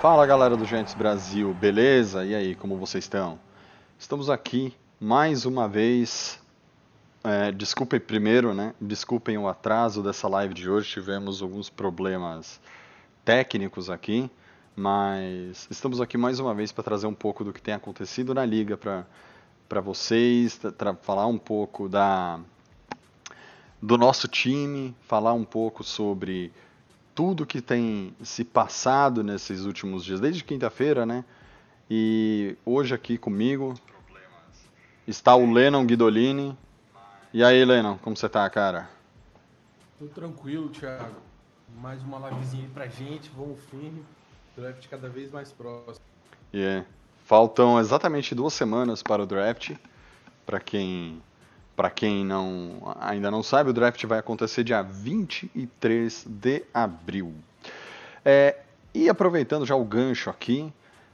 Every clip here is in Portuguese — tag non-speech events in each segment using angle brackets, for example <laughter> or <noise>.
Fala galera do Giants Brasil, beleza? E aí, como vocês estão? Estamos aqui mais uma vez. É, desculpem primeiro, né? Desculpem o atraso dessa live de hoje, tivemos alguns problemas técnicos aqui, mas estamos aqui mais uma vez para trazer um pouco do que tem acontecido na liga para vocês, para falar um pouco da do nosso time, falar um pouco sobre tudo que tem se passado nesses últimos dias, desde quinta-feira, né? E hoje aqui comigo está o Lennon Guidolini. E aí, Lennon, como você tá, cara? Tô tranquilo, Thiago. Mais uma livezinha aí pra gente, vamos firme. Draft cada vez mais próximo. E é, faltam exatamente duas semanas para o draft. Para quem, para quem não, ainda não sabe, o draft vai acontecer dia 23 de abril. É, e aproveitando já o gancho aqui,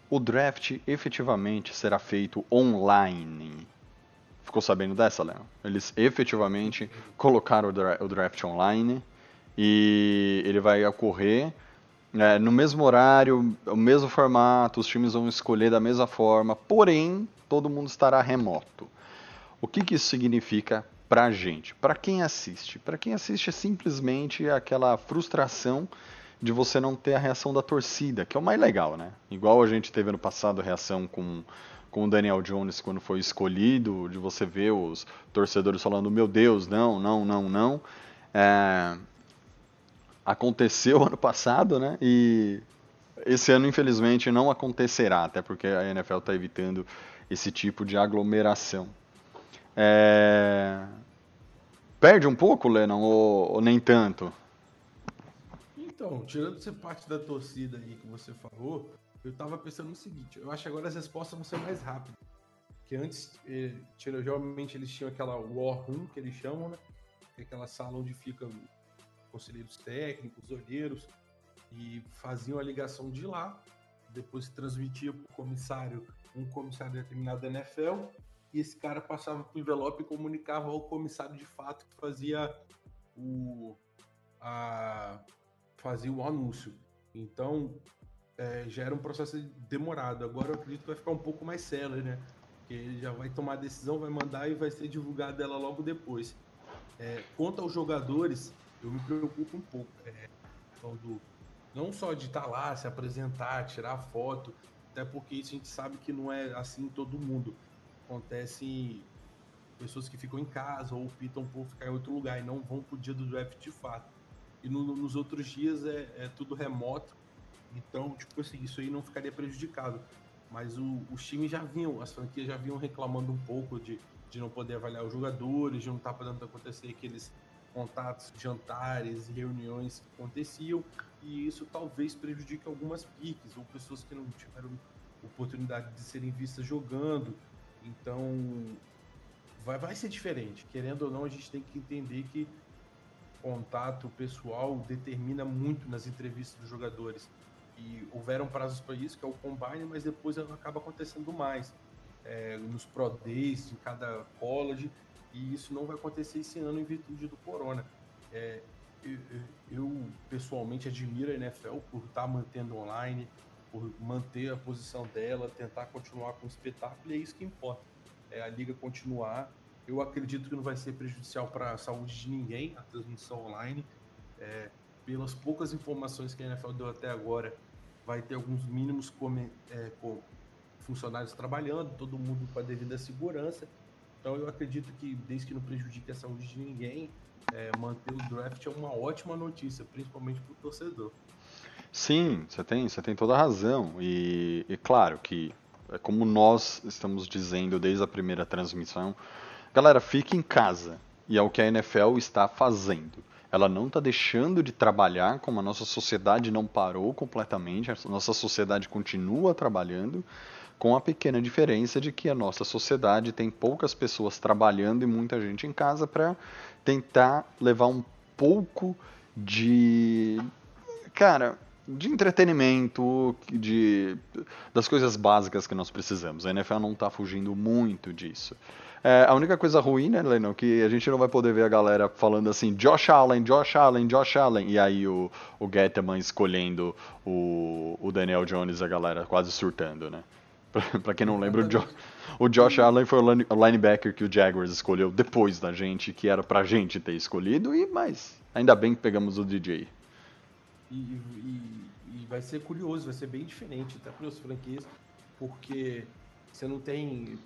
o draft efetivamente será feito online. Ficou sabendo dessa, Léo? Eles efetivamente colocaram o, dra o draft online e ele vai ocorrer é, no mesmo horário, o mesmo formato, os times vão escolher da mesma forma, porém, todo mundo estará remoto. O que, que isso significa pra gente? Para quem assiste? Para quem assiste é simplesmente aquela frustração de você não ter a reação da torcida, que é o mais legal, né? Igual a gente teve no passado a reação com, com o Daniel Jones quando foi escolhido, de você ver os torcedores falando, meu Deus, não, não, não, não. É, aconteceu <laughs> ano passado, né? E esse ano, infelizmente, não acontecerá, até porque a NFL está evitando esse tipo de aglomeração. É... Perde um pouco, Lennon, ou, ou, nem tanto? Então, tirando essa parte da torcida aí que você falou, eu tava pensando no seguinte, eu acho que agora as respostas vão ser mais rápidas. Porque antes, eh, geralmente eles tinham aquela war room, que eles chamam, né? Que é aquela sala onde ficam conselheiros técnicos, olheiros, e faziam a ligação de lá, depois transmitia para o comissário, um comissário determinado da NFL, e esse cara passava para o envelope e comunicava ao comissário de fato que fazia o, a, fazia o anúncio. Então, é, já era um processo demorado. Agora eu acredito que vai ficar um pouco mais célere, né? Porque ele já vai tomar a decisão, vai mandar e vai ser divulgada ela logo depois. É, quanto aos jogadores, eu me preocupo um pouco. É, do, não só de estar lá, se apresentar, tirar foto, até porque isso a gente sabe que não é assim todo mundo. Acontece pessoas que ficam em casa ou optam por ficar em outro lugar e não vão pro dia do draft de fato. E no, nos outros dias é, é, tudo remoto, então, tipo assim, isso aí não ficaria prejudicado. Mas o, os times já vinham, as franquias já vinham reclamando um pouco de, de não poder avaliar os jogadores, de não estar podendo acontecer aqueles contatos, jantares e reuniões que aconteciam, e isso talvez prejudique algumas piques ou pessoas que não tiveram oportunidade de serem vistas jogando. Então, vai, vai ser diferente. Querendo ou não, a gente tem que entender que contato pessoal determina muito nas entrevistas dos jogadores. E houveram prazos para isso, que é o combine, mas depois acaba acontecendo mais. É, nos Pro Days, em cada college, e isso não vai acontecer esse ano em virtude do corona. É, eu, eu, pessoalmente admiro a NFL por estar tá mantendo online, por manter a posição dela, tentar continuar com o espetáculo, e é isso que importa. É a liga continuar. Eu acredito que não vai ser prejudicial para a saúde de ninguém a transmissão online. É, pelas poucas informações que a NFL deu até agora, vai ter alguns mínimos come, é, com funcionários trabalhando, todo mundo com a devida segurança. Então eu acredito que, desde que não prejudique a saúde de ninguém, é, manter o draft é uma ótima notícia, principalmente para o torcedor. Sim, você tem, você tem toda a razão. E, e claro que, é como nós estamos dizendo desde a primeira transmissão, galera, fique em casa. E é o que a NFL está fazendo. Ela não está deixando de trabalhar, como a nossa sociedade não parou completamente, a nossa sociedade continua trabalhando, com a pequena diferença de que a nossa sociedade tem poucas pessoas trabalhando e muita gente em casa para tentar levar um pouco de. Cara, de entretenimento, de das coisas básicas que nós precisamos. A NFL não está fugindo muito disso. É, a única coisa ruim, né, Lennon, que a gente não vai poder ver a galera falando assim, Josh Allen, Josh Allen, Josh Allen, e aí o, o Getman escolhendo o, o Daniel Jones, a galera quase surtando, né? <laughs> pra quem não lembra, o, jo o Josh Allen foi o linebacker que o Jaguars escolheu depois da gente, que era pra gente ter escolhido, e mas ainda bem que pegamos o DJ. E, e, e vai ser curioso, vai ser bem diferente, até para os franquias, porque você não tem.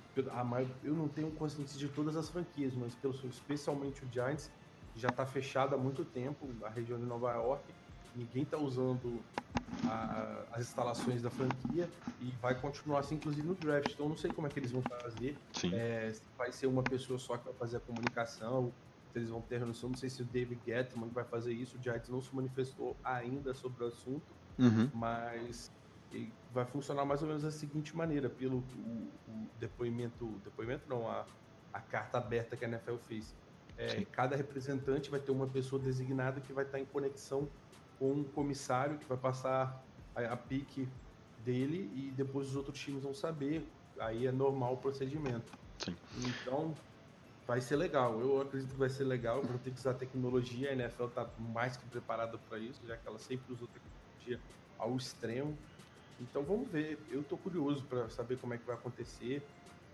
Eu não tenho consciência de todas as franquias, mas pelo, especialmente o Giants já está fechado há muito tempo, a região de Nova York. Ninguém está usando a, as instalações da franquia e vai continuar assim, inclusive no draft. Então, não sei como é que eles vão fazer. É, vai ser uma pessoa só que vai fazer a comunicação, eles vão ter noção. Não sei se o David Gettman vai fazer isso. O Giants não se manifestou ainda sobre o assunto, uhum. mas vai funcionar mais ou menos da seguinte maneira, pelo o, o depoimento, depoimento não, a, a carta aberta que a NFL fez. É, cada representante vai ter uma pessoa designada que vai estar em conexão com um comissário que vai passar a, a pique dele e depois os outros times vão saber. Aí é normal o procedimento. Sim. Então, vai ser legal. Eu acredito que vai ser legal. Vão ter que usar tecnologia. A NFL está mais que preparada para isso, já que ela sempre usou tecnologia ao extremo. Então vamos ver. Eu estou curioso para saber como é que vai acontecer.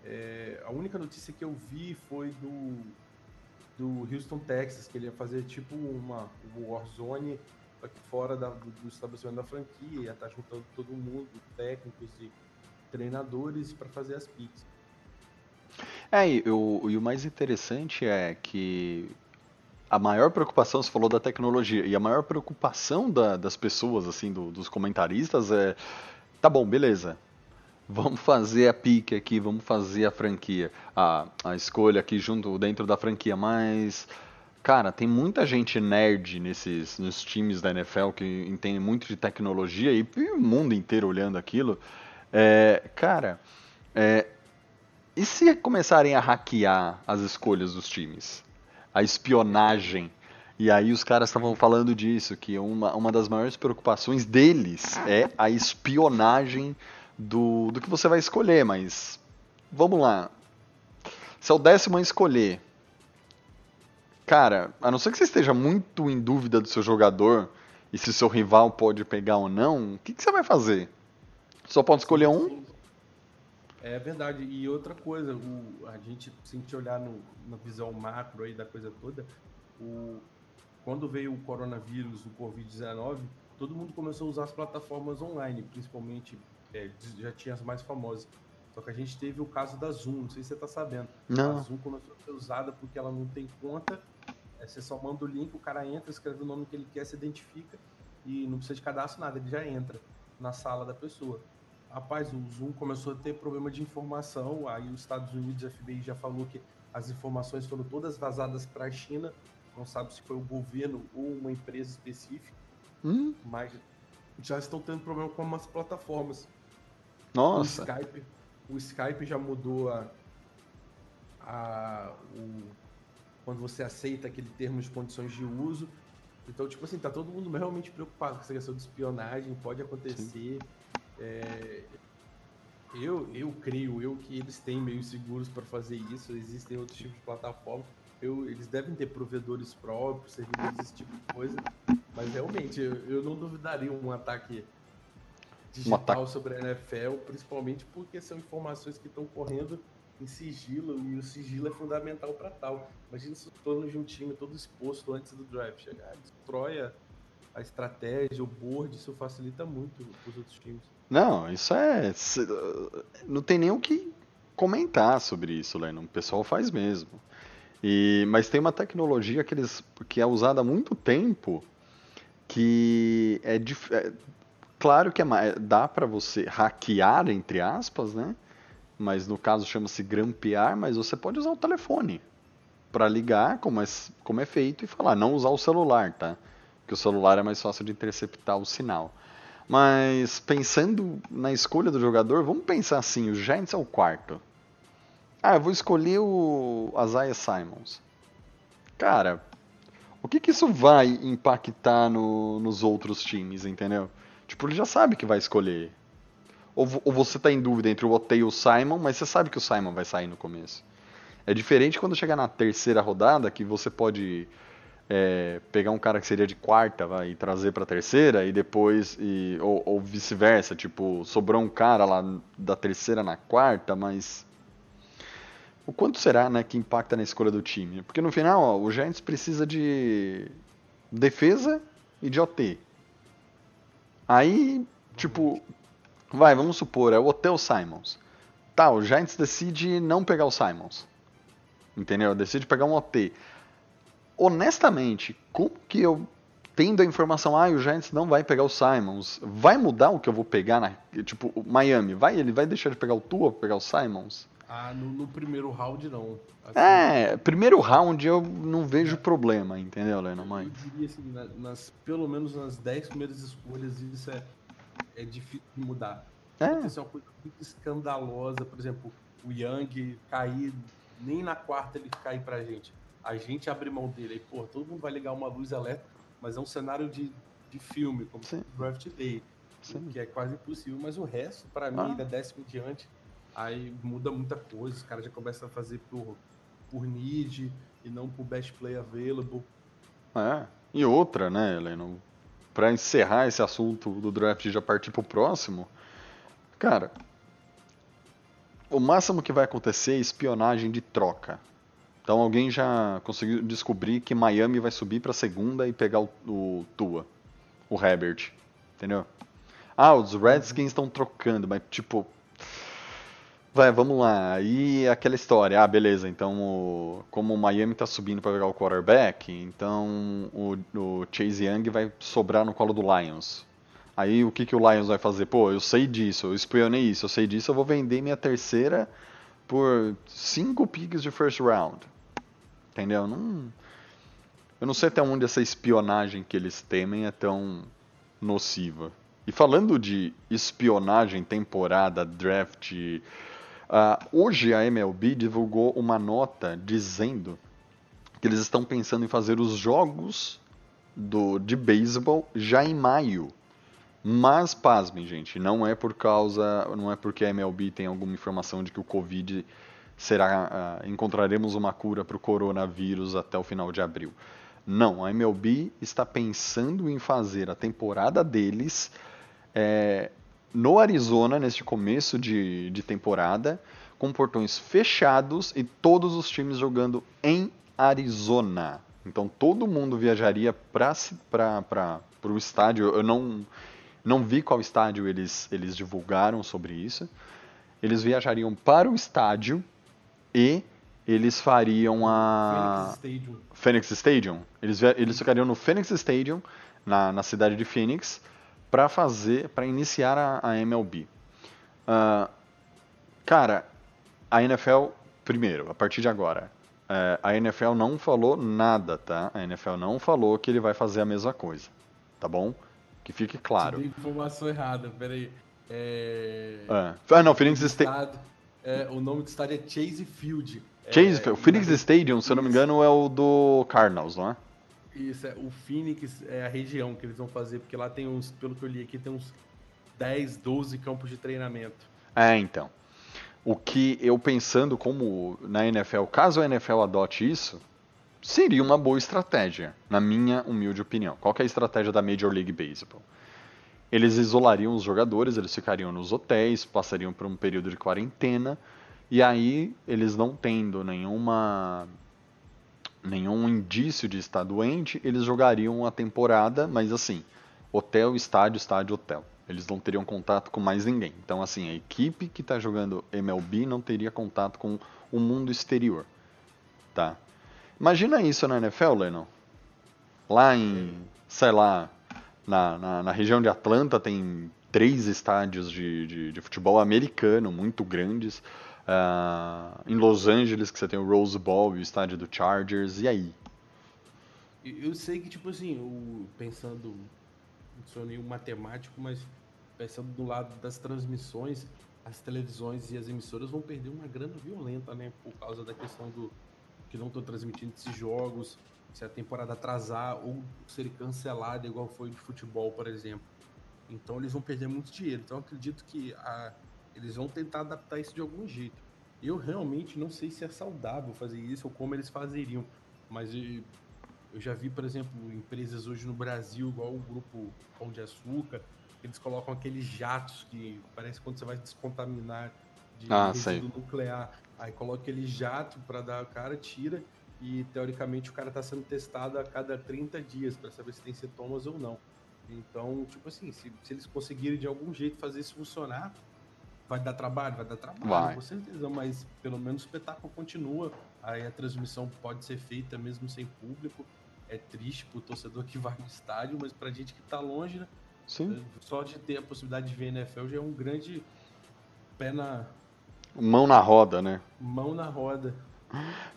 É, a única notícia que eu vi foi do, do Houston, Texas, que ele ia fazer tipo uma Warzone aqui fora da, do, do, estabelecimento da franquia, ia estar tá juntando todo mundo, técnicos e treinadores, para fazer as picks. É, e o, e o mais interessante é que a maior preocupação, você falou da tecnologia, e a maior preocupação da, das pessoas, assim, do, dos comentaristas é tá bom, beleza. Vamos fazer a pique aqui, vamos fazer a franquia, a, a escolha aqui junto dentro da franquia, mas cara, tem muita gente nerd nesses nos times da NFL que entende muito de tecnologia e, e o mundo inteiro olhando aquilo. É, cara, é, e se começarem a hackear as escolhas dos times? A espionagem e aí os caras estavam falando disso, que uma, uma das maiores preocupações deles é a espionagem do, do que você vai escolher, mas vamos lá. Se é o décimo a escolher, cara, a não ser que você esteja muito em dúvida do seu jogador e se seu rival pode pegar ou não, o que, que você vai fazer? Só pode escolher um? É verdade. E outra coisa, o, a gente, se a gente olhar no, na visão macro aí da coisa toda, o, quando veio o coronavírus, o Covid-19, todo mundo começou a usar as plataformas online, principalmente, é, já tinha as mais famosas. Só que a gente teve o caso da Zoom, não sei se você está sabendo. Não. A Zoom começou a ser usada porque ela não tem conta, é, você só manda o link, o cara entra, escreve o nome que ele quer, se identifica e não precisa de cadastro, nada, ele já entra na sala da pessoa. Rapaz, o Zoom começou a ter problema de informação, aí os Estados Unidos, a FBI já falou que as informações foram todas vazadas para a China, não sabe se foi o governo ou uma empresa específica, hum? mas já estão tendo problema com as plataformas. Nossa. O Skype, o Skype já mudou a, a o, quando você aceita aquele termo de condições de uso. Então, tipo assim, tá todo mundo realmente preocupado com essa questão de espionagem, pode acontecer. É, eu, eu creio eu que eles têm meios seguros para fazer isso. Existem outros tipos de plataformas eu, eles devem ter provedores próprios, servidores, esse tipo de coisa. Mas realmente, eu, eu não duvidaria um ataque digital um ataque. sobre a NFL, principalmente porque são informações que estão correndo em sigilo e o sigilo é fundamental para tal. Imagina se torno de um time todo exposto antes do draft chegar, destrói a, a estratégia, o board, isso facilita muito para os outros times. Não, isso é. Não tem nem o que comentar sobre isso, Lennon. O pessoal faz mesmo. E, mas tem uma tecnologia que, eles, que é usada há muito tempo que é, é claro que é, dá para você hackear entre aspas, né? Mas no caso chama-se grampear, mas você pode usar o telefone para ligar, como é, como é feito, e falar, não usar o celular, tá? Porque o celular é mais fácil de interceptar o sinal. Mas pensando na escolha do jogador, vamos pensar assim, o Giants é o quarto. Ah, eu vou escolher o Isaiah Simons. Cara, o que, que isso vai impactar no, nos outros times, entendeu? Tipo, ele já sabe que vai escolher. Ou, ou você tá em dúvida entre o Otei e o Simon, mas você sabe que o Simon vai sair no começo. É diferente quando chegar na terceira rodada, que você pode é, pegar um cara que seria de quarta vai, e trazer para terceira, e depois, e, ou, ou vice-versa, tipo, sobrou um cara lá da terceira na quarta, mas o quanto será né, que impacta na escolha do time? Porque no final, ó, o Giants precisa de defesa e de OT. Aí, tipo, vai, vamos supor, é o Hotel Simons. Tá, o Giants decide não pegar o Simons. Entendeu? Decide pegar um OT. Honestamente, como que eu, tendo a informação, ah, o Giants não vai pegar o Simons, vai mudar o que eu vou pegar na. Tipo, o Miami, vai, ele vai deixar de pegar o Tua pra pegar o Simons? Ah, no, no primeiro round não. Assim, é, primeiro round eu não vejo problema, entendeu, Leno? Mãe? Eu diria assim, na, nas, pelo menos nas 10 primeiras escolhas, isso é, é difícil de mudar. É. Isso é uma coisa muito escandalosa, por exemplo, o Young cair, nem na quarta ele cair pra gente. A gente abre mão dele, aí, pô, todo mundo vai ligar uma luz elétrica, mas é um cenário de, de filme, como Sim. Draft Day, Sim. que é quase impossível, mas o resto, pra Ah. mim, da décima em diante, aí muda muita coisa, os caras já começam a fazer por, por need e não por best play available. É. E outra, né, Leno? Pra encerrar esse assunto do draft e já partir pro próximo, cara, o máximo que vai acontecer é espionagem de troca. Então alguém já conseguiu descobrir que Miami vai subir pra segunda e pegar o, o Tua, o Herbert, entendeu? Ah, os Redskins estão trocando, mas tipo, Vai, vamos lá. E aquela história, ah, beleza, então o- como o Miami tá subindo para pegar o quarterback, então o, o Chase Young vai sobrar no colo do Lions. Aí o que, que o Lions vai fazer? Pô, eu sei disso, eu espionei isso, eu sei disso, eu vou vender minha terceira por cinco picks de first round. Entendeu? Não, eu não sei até onde essa espionagem que eles temem é tão nociva. E falando de espionagem, temporada, draft, ah, hoje a MLB divulgou uma nota dizendo que eles estão pensando em fazer os jogos do, de beisebol já em maio. Mas, pasmem, gente, não é por causa, não é porque a MLB tem alguma informação de que o Covid será, ah, encontraremos uma cura para o coronavírus até o final de abril. Não, a MLB está pensando em fazer a temporada deles é, no Arizona, neste começo de, de temporada, com portões fechados e todos os times jogando em Arizona. Então todo mundo viajaria para o estádio. Eu não, não vi qual estádio eles, eles divulgaram sobre isso. Eles viajariam para o estádio e eles fariam a. Phoenix Stadium. Phoenix Stadium. Eles, eles ficariam no Phoenix Stadium, na, na cidade de Phoenix, para fazer, para iniciar a, a MLB. Ah, cara, a NFL, primeiro, a partir de agora, é, a NFL não falou nada, tá? A NFL não falou que ele vai fazer a mesma coisa, tá bom? Que fique claro. Te dei informação errada, peraí. É... É. Ah, não, Phoenix Stadium. É, o nome do estádio é Chase Field. Chase, é, o Phoenix na- Stadium, se eu não me engano, é o do Cardinals, não é? Isso, é, o Phoenix é a região que eles vão fazer, porque lá tem uns, pelo que eu li aqui, tem uns 10, 12 campos de treinamento. É, então. O que eu pensando como na NFL, caso a NFL adote isso, seria uma boa estratégia, na minha humilde opinião. Qual que é a estratégia da Major League Baseball? Eles isolariam os jogadores, eles ficariam nos hotéis, passariam por um período de quarentena, e aí eles não tendo nenhuma nenhum indício de estar doente, eles jogariam a temporada, mas assim, hotel, estádio, estádio, hotel. Eles não teriam contato com mais ninguém. Então, assim, a equipe que está jogando MLB não teria contato com o mundo exterior. Tá? Imagina isso na NFL, Lennon. Lá em, sei lá, na, na, na região de Atlanta tem três estádios de, de, de futebol americano muito grandes. Ah, em Los Angeles, que você tem o Rose Bowl e o estádio do Chargers. E aí? Eu sei que, tipo assim, o, pensando não sou nenhum matemático, mas pensando do lado das transmissões, as televisões e as emissoras vão perder uma grana violenta, né? Por causa da questão do que não estão transmitindo esses jogos, se a temporada atrasar ou ser cancelada, igual foi de futebol, por exemplo. Então eles vão perder muito dinheiro. Então acredito que a, eles vão tentar adaptar isso de algum jeito. Eu realmente não sei se é saudável fazer isso ou como eles fazeriam, mas eu, eu já vi, por exemplo, empresas hoje no Brasil, igual o grupo Pão de Açúcar, eles colocam aqueles jatos que parece quando você vai descontaminar de Ah, resíduo nuclear. Aí coloca aquele jato para dar o cara, tira e teoricamente o cara está sendo testado a cada 30 dias para saber se tem sintomas ou não. Então, tipo assim, se, se eles conseguirem de algum jeito fazer isso funcionar, vai dar trabalho, vai dar trabalho, Vai. com certeza, mas pelo menos o espetáculo continua. Aí a transmissão pode ser feita mesmo sem público. É triste pro torcedor que vai no estádio, mas pra gente que tá longe, né, Sim. só de ter a possibilidade de ver NFL já é um grande pé na Mão na roda, né? mão na roda.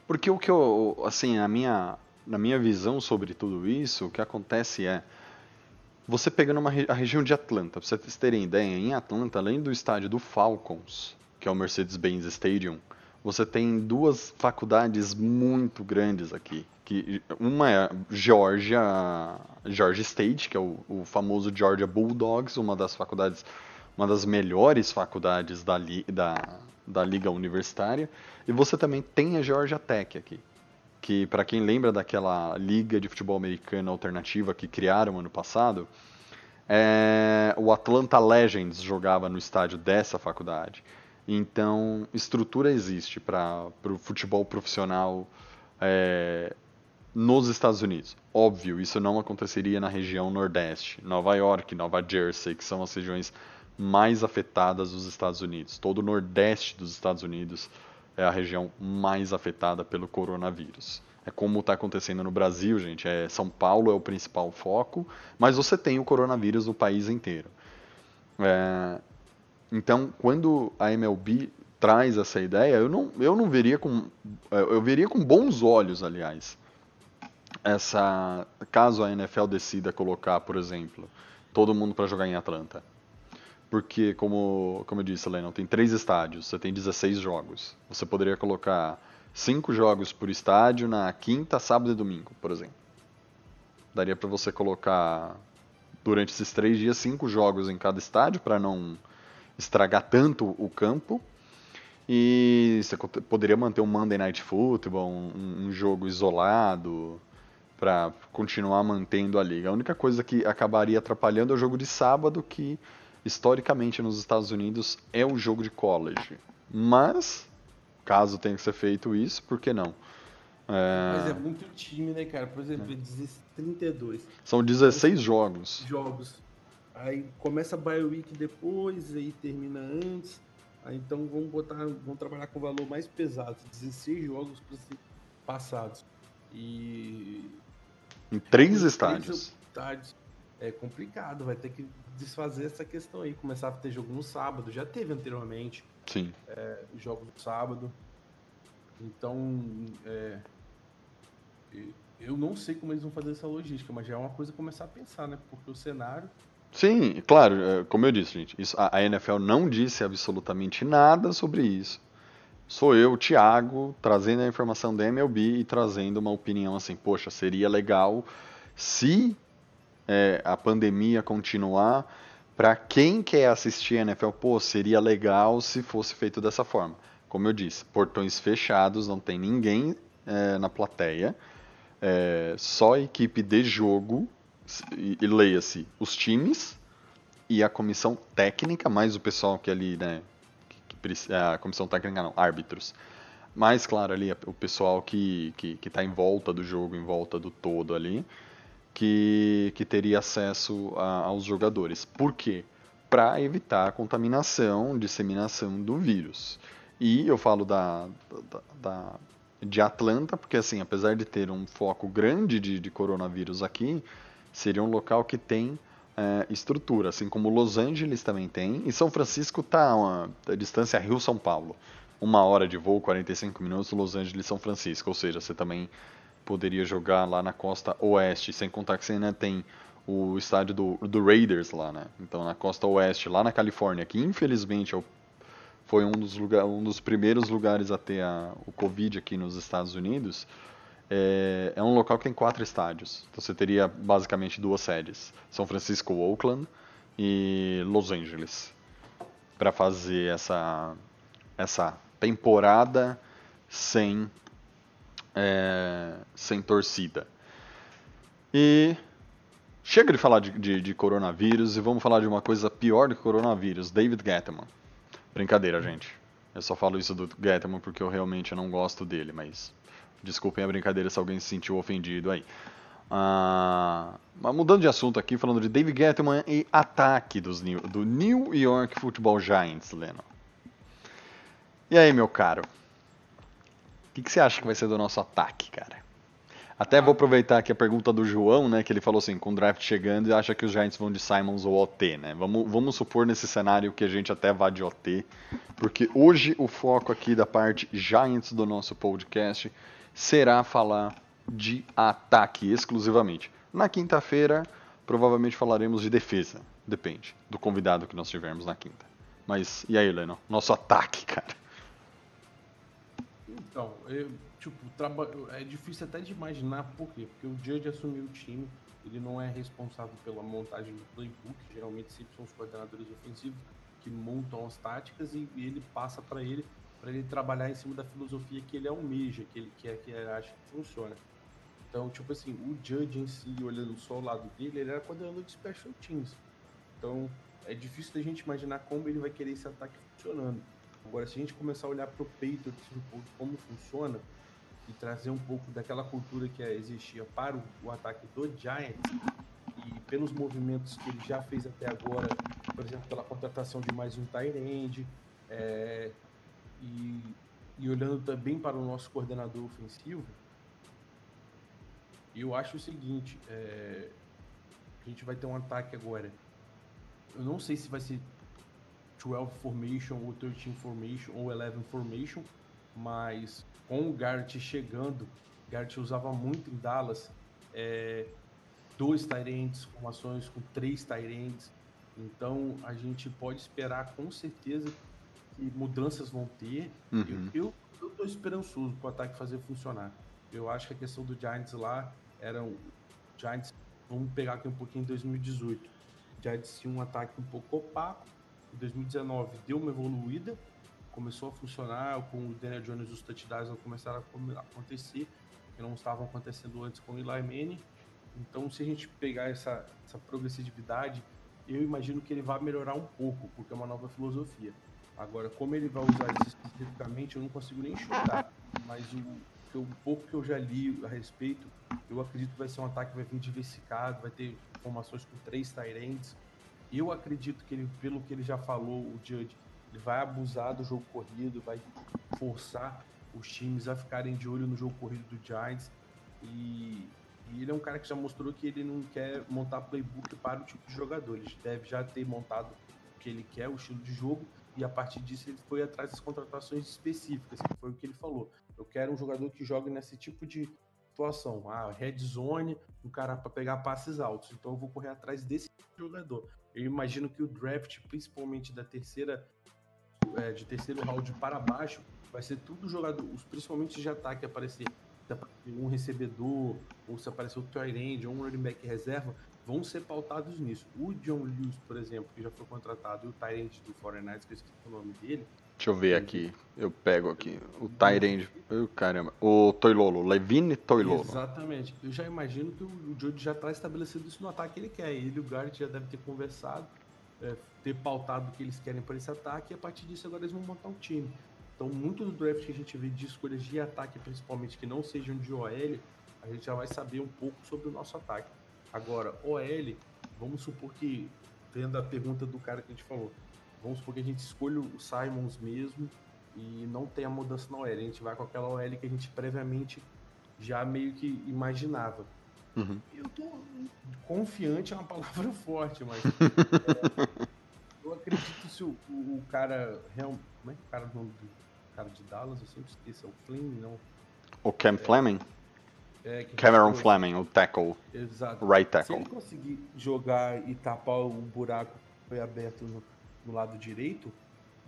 Porque o que eu, assim, a minha, na minha visão sobre tudo isso, o que acontece é, você pegando uma, a região de Atlanta, pra vocês terem ideia, em Atlanta, além do estádio do Falcons, que é o Mercedes-Benz Stadium, você tem duas faculdades muito grandes aqui. Que, uma é Georgia, Georgia State, que é o, o famoso Georgia Bulldogs, uma das faculdades, uma das melhores faculdades da, da, da liga universitária. E você também tem a Georgia Tech aqui, que para quem lembra daquela liga de futebol americano alternativa que criaram ano passado, é, o Atlanta Legends jogava no estádio dessa faculdade. Então, estrutura existe para o futebol profissional é, nos Estados Unidos. Óbvio, isso não aconteceria na região Nordeste, Nova York, Nova Jersey, que são as regiões mais afetadas dos Estados Unidos. Todo o Nordeste dos Estados Unidos é a região mais afetada pelo coronavírus. É como está acontecendo no Brasil, gente. É, São Paulo é o principal foco, mas você tem o coronavírus no país inteiro. É, então, quando a MLB traz essa ideia, eu não, eu não veria com. Eu veria com bons olhos, aliás. Essa. Caso a NFL decida colocar, por exemplo, todo mundo para jogar em Atlanta. Porque, como, como eu disse, Lennon, tem três estádios, você tem 16 jogos. Você poderia colocar cinco jogos por estádio na quinta, sábado e domingo, por exemplo. Daria para você colocar, durante esses três dias, cinco jogos em cada estádio para não estragar tanto o campo. E você poderia manter um Monday Night Football, um, um jogo isolado, para continuar mantendo a liga. A única coisa que acabaria atrapalhando é o jogo de sábado, que historicamente nos Estados Unidos é o jogo de college. Mas, caso tenha que ser feito isso, por que não? É, Mas é muito time, né, cara? Por exemplo, 16, 32 São 16 jogos. jogos. Aí começa a bye week depois, aí termina antes. Aí então vamos botar, vamos trabalhar com valor mais pesado, 16 jogos passados. E Em três Três estádios. estádios. É complicado, vai ter que desfazer essa questão aí, começar a ter jogo no sábado, já teve anteriormente Sim. jogo no sábado. Então, é, eu não sei como eles vão fazer essa logística, mas já é uma coisa começar a pensar, né? Porque o cenário Sim, claro, é, como eu disse, gente, isso, a, a NFL não disse absolutamente nada sobre isso. Sou eu, Thiago, trazendo a informação da MLB e trazendo uma opinião assim, poxa, seria legal se é, a pandemia continuar. Para quem quer assistir a NFL, pô, seria legal se fosse feito dessa forma. Como eu disse, portões fechados, não tem ninguém é, na plateia, é, só equipe de jogo e, e leia-se os times e a comissão técnica, mais o pessoal que ali, né, que, que preci- a comissão técnica não, árbitros. Mais claro ali o pessoal que que que está em volta do jogo, em volta do todo ali, que que teria acesso a- aos jogadores. Por quê? Para evitar a contaminação, disseminação do vírus. E eu falo da, da, da- de Atlanta, porque assim, apesar de ter um foco grande de, de coronavírus aqui, seria um local que tem é, estrutura, assim como Los Angeles também tem. E São Francisco está a, distância Rio-São Paulo. Uma hora de voo, 45 minutos, Los Angeles São Francisco. Ou seja, você também poderia jogar lá na costa oeste, sem contar que você ainda tem o estádio do, do Raiders lá, né? Então na costa oeste, lá na Califórnia, que infelizmente é o- foi um dos, lugar, um dos primeiros lugares a ter a- o Covid aqui nos Estados Unidos, é, é um local que tem quatro estádios. Então você teria basicamente duas sedes: São Francisco, Oakland e Los Angeles, para fazer essa essa temporada sem é, sem torcida. E chega de falar de, de- de coronavírus e vamos falar de uma coisa pior do que coronavírus: David Gettman. Brincadeira, gente. Eu só falo isso do Gettman porque eu realmente não gosto dele, mas desculpem a brincadeira se alguém se sentiu ofendido aí. Ah, mas mudando de assunto aqui, falando de David Gettman e ataque dos do New York Football Giants, Leno. E aí, meu caro? Que, que você acha que vai ser do nosso ataque, cara? Até vou aproveitar aqui a pergunta do João, né? Que ele falou assim, com o draft chegando, acha que os Giants vão de Simons ou OT, né? Vamos, vamos supor nesse cenário que a gente até vá de OT, porque hoje o foco aqui da parte Giants do nosso podcast será falar de ataque exclusivamente. Na quinta-feira, provavelmente falaremos de defesa. Depende do convidado que nós tivermos na quinta. Mas e aí, Leno? Nosso ataque, cara. Então, eu, tipo, traba... é difícil até de imaginar por quê. Porque o Judge assumiu o time, ele não é responsável pela montagem do playbook, geralmente sempre são os coordenadores ofensivos que montam as táticas e, ele passa para ele para ele trabalhar em cima da filosofia que ele almeja, que ele quer que ele acha que funciona. Então, tipo assim, o Judge em si, olhando só o lado dele, ele era coordenador de special teams. Então, é difícil da gente imaginar como ele vai querer esse ataque funcionando. Agora, se a gente começar a olhar para o Patriots um pouco como funciona e trazer um pouco daquela cultura que existia para o, ataque do Giants e pelos movimentos que ele já fez até agora, por exemplo, pela contratação de mais um tight é, e, e olhando também para o nosso coordenador ofensivo, eu acho o seguinte, é, a gente vai ter um ataque agora. Eu não sei se vai ser 12 formation ou 13 formation ou 11 formation, mas com o Garrett chegando, Garrett usava muito em Dallas é, dois Tyrants, formações com três Tyrants. Então a gente pode esperar com certeza que mudanças vão ter. Uhum. Eu, eu, eu tô esperançoso para o ataque fazer funcionar. Eu acho que a questão do Giants lá era um Giants. Vamos pegar aqui um pouquinho em 2018. O Giants tinha um ataque um pouco opaco. Em 2019 deu uma evoluída, começou a funcionar com o Daniel Jones os touchdowns começaram a acontecer, que não estavam acontecendo antes com o Eli Manning. Então, se a gente pegar essa, essa progressividade, eu imagino que ele vai melhorar um pouco, porque é uma nova filosofia. Agora, como ele vai usar isso especificamente, eu não consigo nem chutar. Mas o, o pouco que eu já li a respeito, eu acredito que vai ser um ataque que vai vir diversificado, vai ter formações com três Tyrants. Eu acredito que ele, pelo que ele já falou, o Judge, ele vai abusar do jogo corrido, vai forçar os times a ficarem de olho no jogo corrido do Giants. E, e ele é um cara que já mostrou que ele não quer montar playbook para o tipo de jogador. Ele deve já ter montado o que ele quer, o estilo de jogo, e a partir disso ele foi atrás das contratações específicas, que foi o que ele falou. Eu quero um jogador que jogue nesse tipo de situação. Ah, red zone, um cara para pegar passes altos. Então eu vou correr atrás desse jogador. Eu imagino que o draft, principalmente da terceira, é, de terceiro round para baixo, vai ser tudo jogador, principalmente de ataque aparecer um recebedor, ou se aparecer o Tyrande, ou um running back reserva, vão ser pautados nisso. O John Lewis, por exemplo, que já foi contratado, e o Tyrande do 49ers, que eu esqueci o nome dele. Deixa eu ver aqui. Eu pego aqui. O Tyrande. Oh, caramba. O Toilolo. Levine Toilolo. Exatamente. Eu já imagino que o Jody já está estabelecido isso no ataque que ele quer. Ele e o Garrett já devem ter conversado, é, ter pautado o que eles querem para esse ataque, e a partir disso agora eles vão montar um time. Então, muito do draft que a gente vê de escolhas de ataque, principalmente que não sejam de OL, a gente já vai saber um pouco sobre o nosso ataque. Agora, OL, vamos supor que, tendo a pergunta do cara que a gente falou, vamos supor que a gente escolha o Simons mesmo e não tem a mudança na OL. A gente vai com aquela OL que a gente previamente já meio que imaginava. Uhum. Eu tô confiante é uma palavra <laughs> forte, mas é, eu acredito se o, o, o cara real, como é que o cara do cara de Dallas, eu sempre esqueço, é o Flynn, não. O Cam Fleming? É, Cameron ficou- Fleming, o tackle, Exato. right Se tackle. ele conseguir jogar e tapar o buraco que foi aberto no, no lado direito,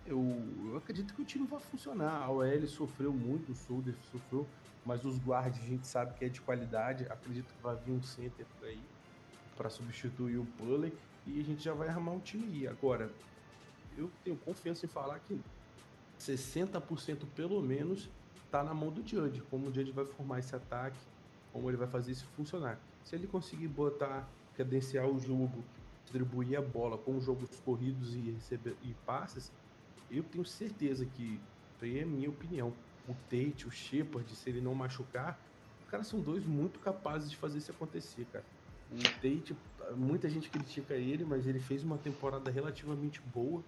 eu, eu acredito que o time vai funcionar. A OL sofreu muito, o Soldier sofreu, mas os guards a gente sabe que é de qualidade. Acredito que vai vir um center por aí para substituir o Pulley e a gente já vai armar um time aí. Agora, eu tenho confiança em falar que 60% pelo menos tá na mão do Judge, como o Judge vai formar esse ataque, como ele vai fazer isso funcionar. Se ele conseguir botar, cadenciar o jogo, distribuir a bola com jogos corridos e receber e passes, eu tenho certeza que, aí é minha opinião, o Tate, o Shepard, se ele não machucar, os caras são dois muito capazes de fazer isso acontecer, cara. O Tate, muita gente critica ele, mas ele fez uma temporada relativamente boa.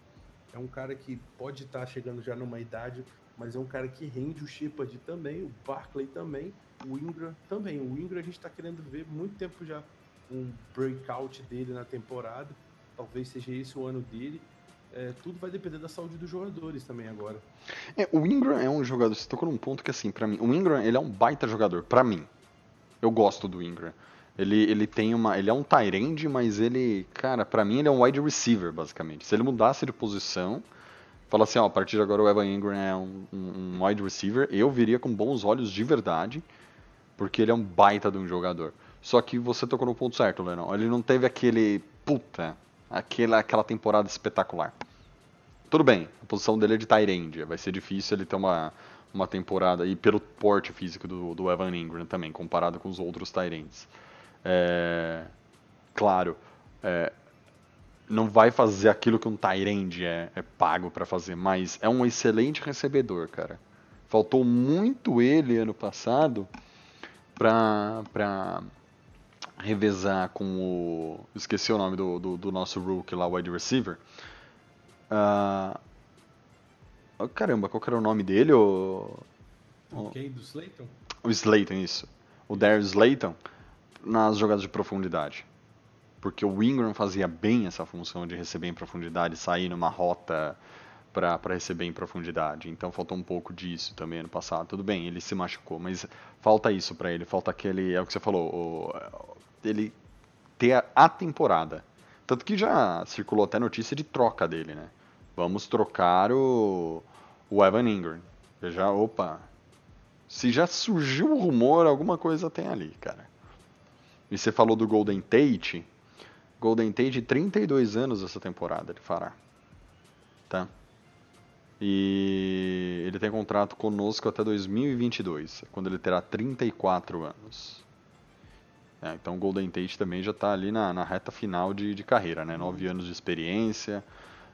É um cara que pode estar chegando já numa idade, mas é um cara que rende o Shepard também, o Barkley também, o Ingram também. O Ingram a gente está querendo ver muito tempo já um breakout dele na temporada. Talvez seja esse o ano dele. É, tudo vai depender da saúde dos jogadores também agora. É, o Ingram é um jogador, você tocou num ponto que assim, pra mim, o Ingram, ele é um baita jogador, pra mim. Eu gosto do Ingram. Ele, ele tem uma, ele é um tight mas ele, cara, pra mim ele é um wide receiver, basicamente. Se ele mudasse de posição, fala assim, ó, a partir de agora o Evan Ingram é um, um wide receiver, eu viria com bons olhos de verdade, porque ele é um baita de um jogador. Só que você tocou no ponto certo, Lennon. Ele não teve aquele, puta, aquela, aquela temporada espetacular. Tudo bem, a posição dele é de end, vai ser difícil ele ter uma, uma temporada, e pelo porte físico do, do Evan Ingram também, comparado com os outros ends. É, claro, é, não vai fazer aquilo que um end é, é pago para fazer, mas é um excelente recebedor, cara. Faltou muito ele ano passado pra revezar com o. Esqueci o nome do, do, do nosso rookie lá, wide receiver. Ah, oh, caramba, qual era o nome dele? O. Ok, do Slayton? o Slayton, isso. O Darius Slayton nas jogadas de profundidade. Porque o Ingram fazia bem essa função de receber em profundidade, sair numa rota para receber em profundidade. Então faltou um pouco disso também no passado. Tudo bem, ele se machucou, mas falta isso para ele. Falta aquele, é o que você falou, o- ele ter a, temporada. Tanto que já circulou até notícia de troca dele, né? Vamos trocar o, o Evan Ingram. Já, opa, se já surgiu o rumor, alguma coisa tem ali, cara. E você falou do Golden Tate. Golden Tate, 32 anos essa temporada ele fará. Tá? E ele tem contrato conosco até 2022, quando ele terá 34 anos. É, então o Golden Tate também já está ali na, na reta final de, de carreira, né? 9 anos de experiência,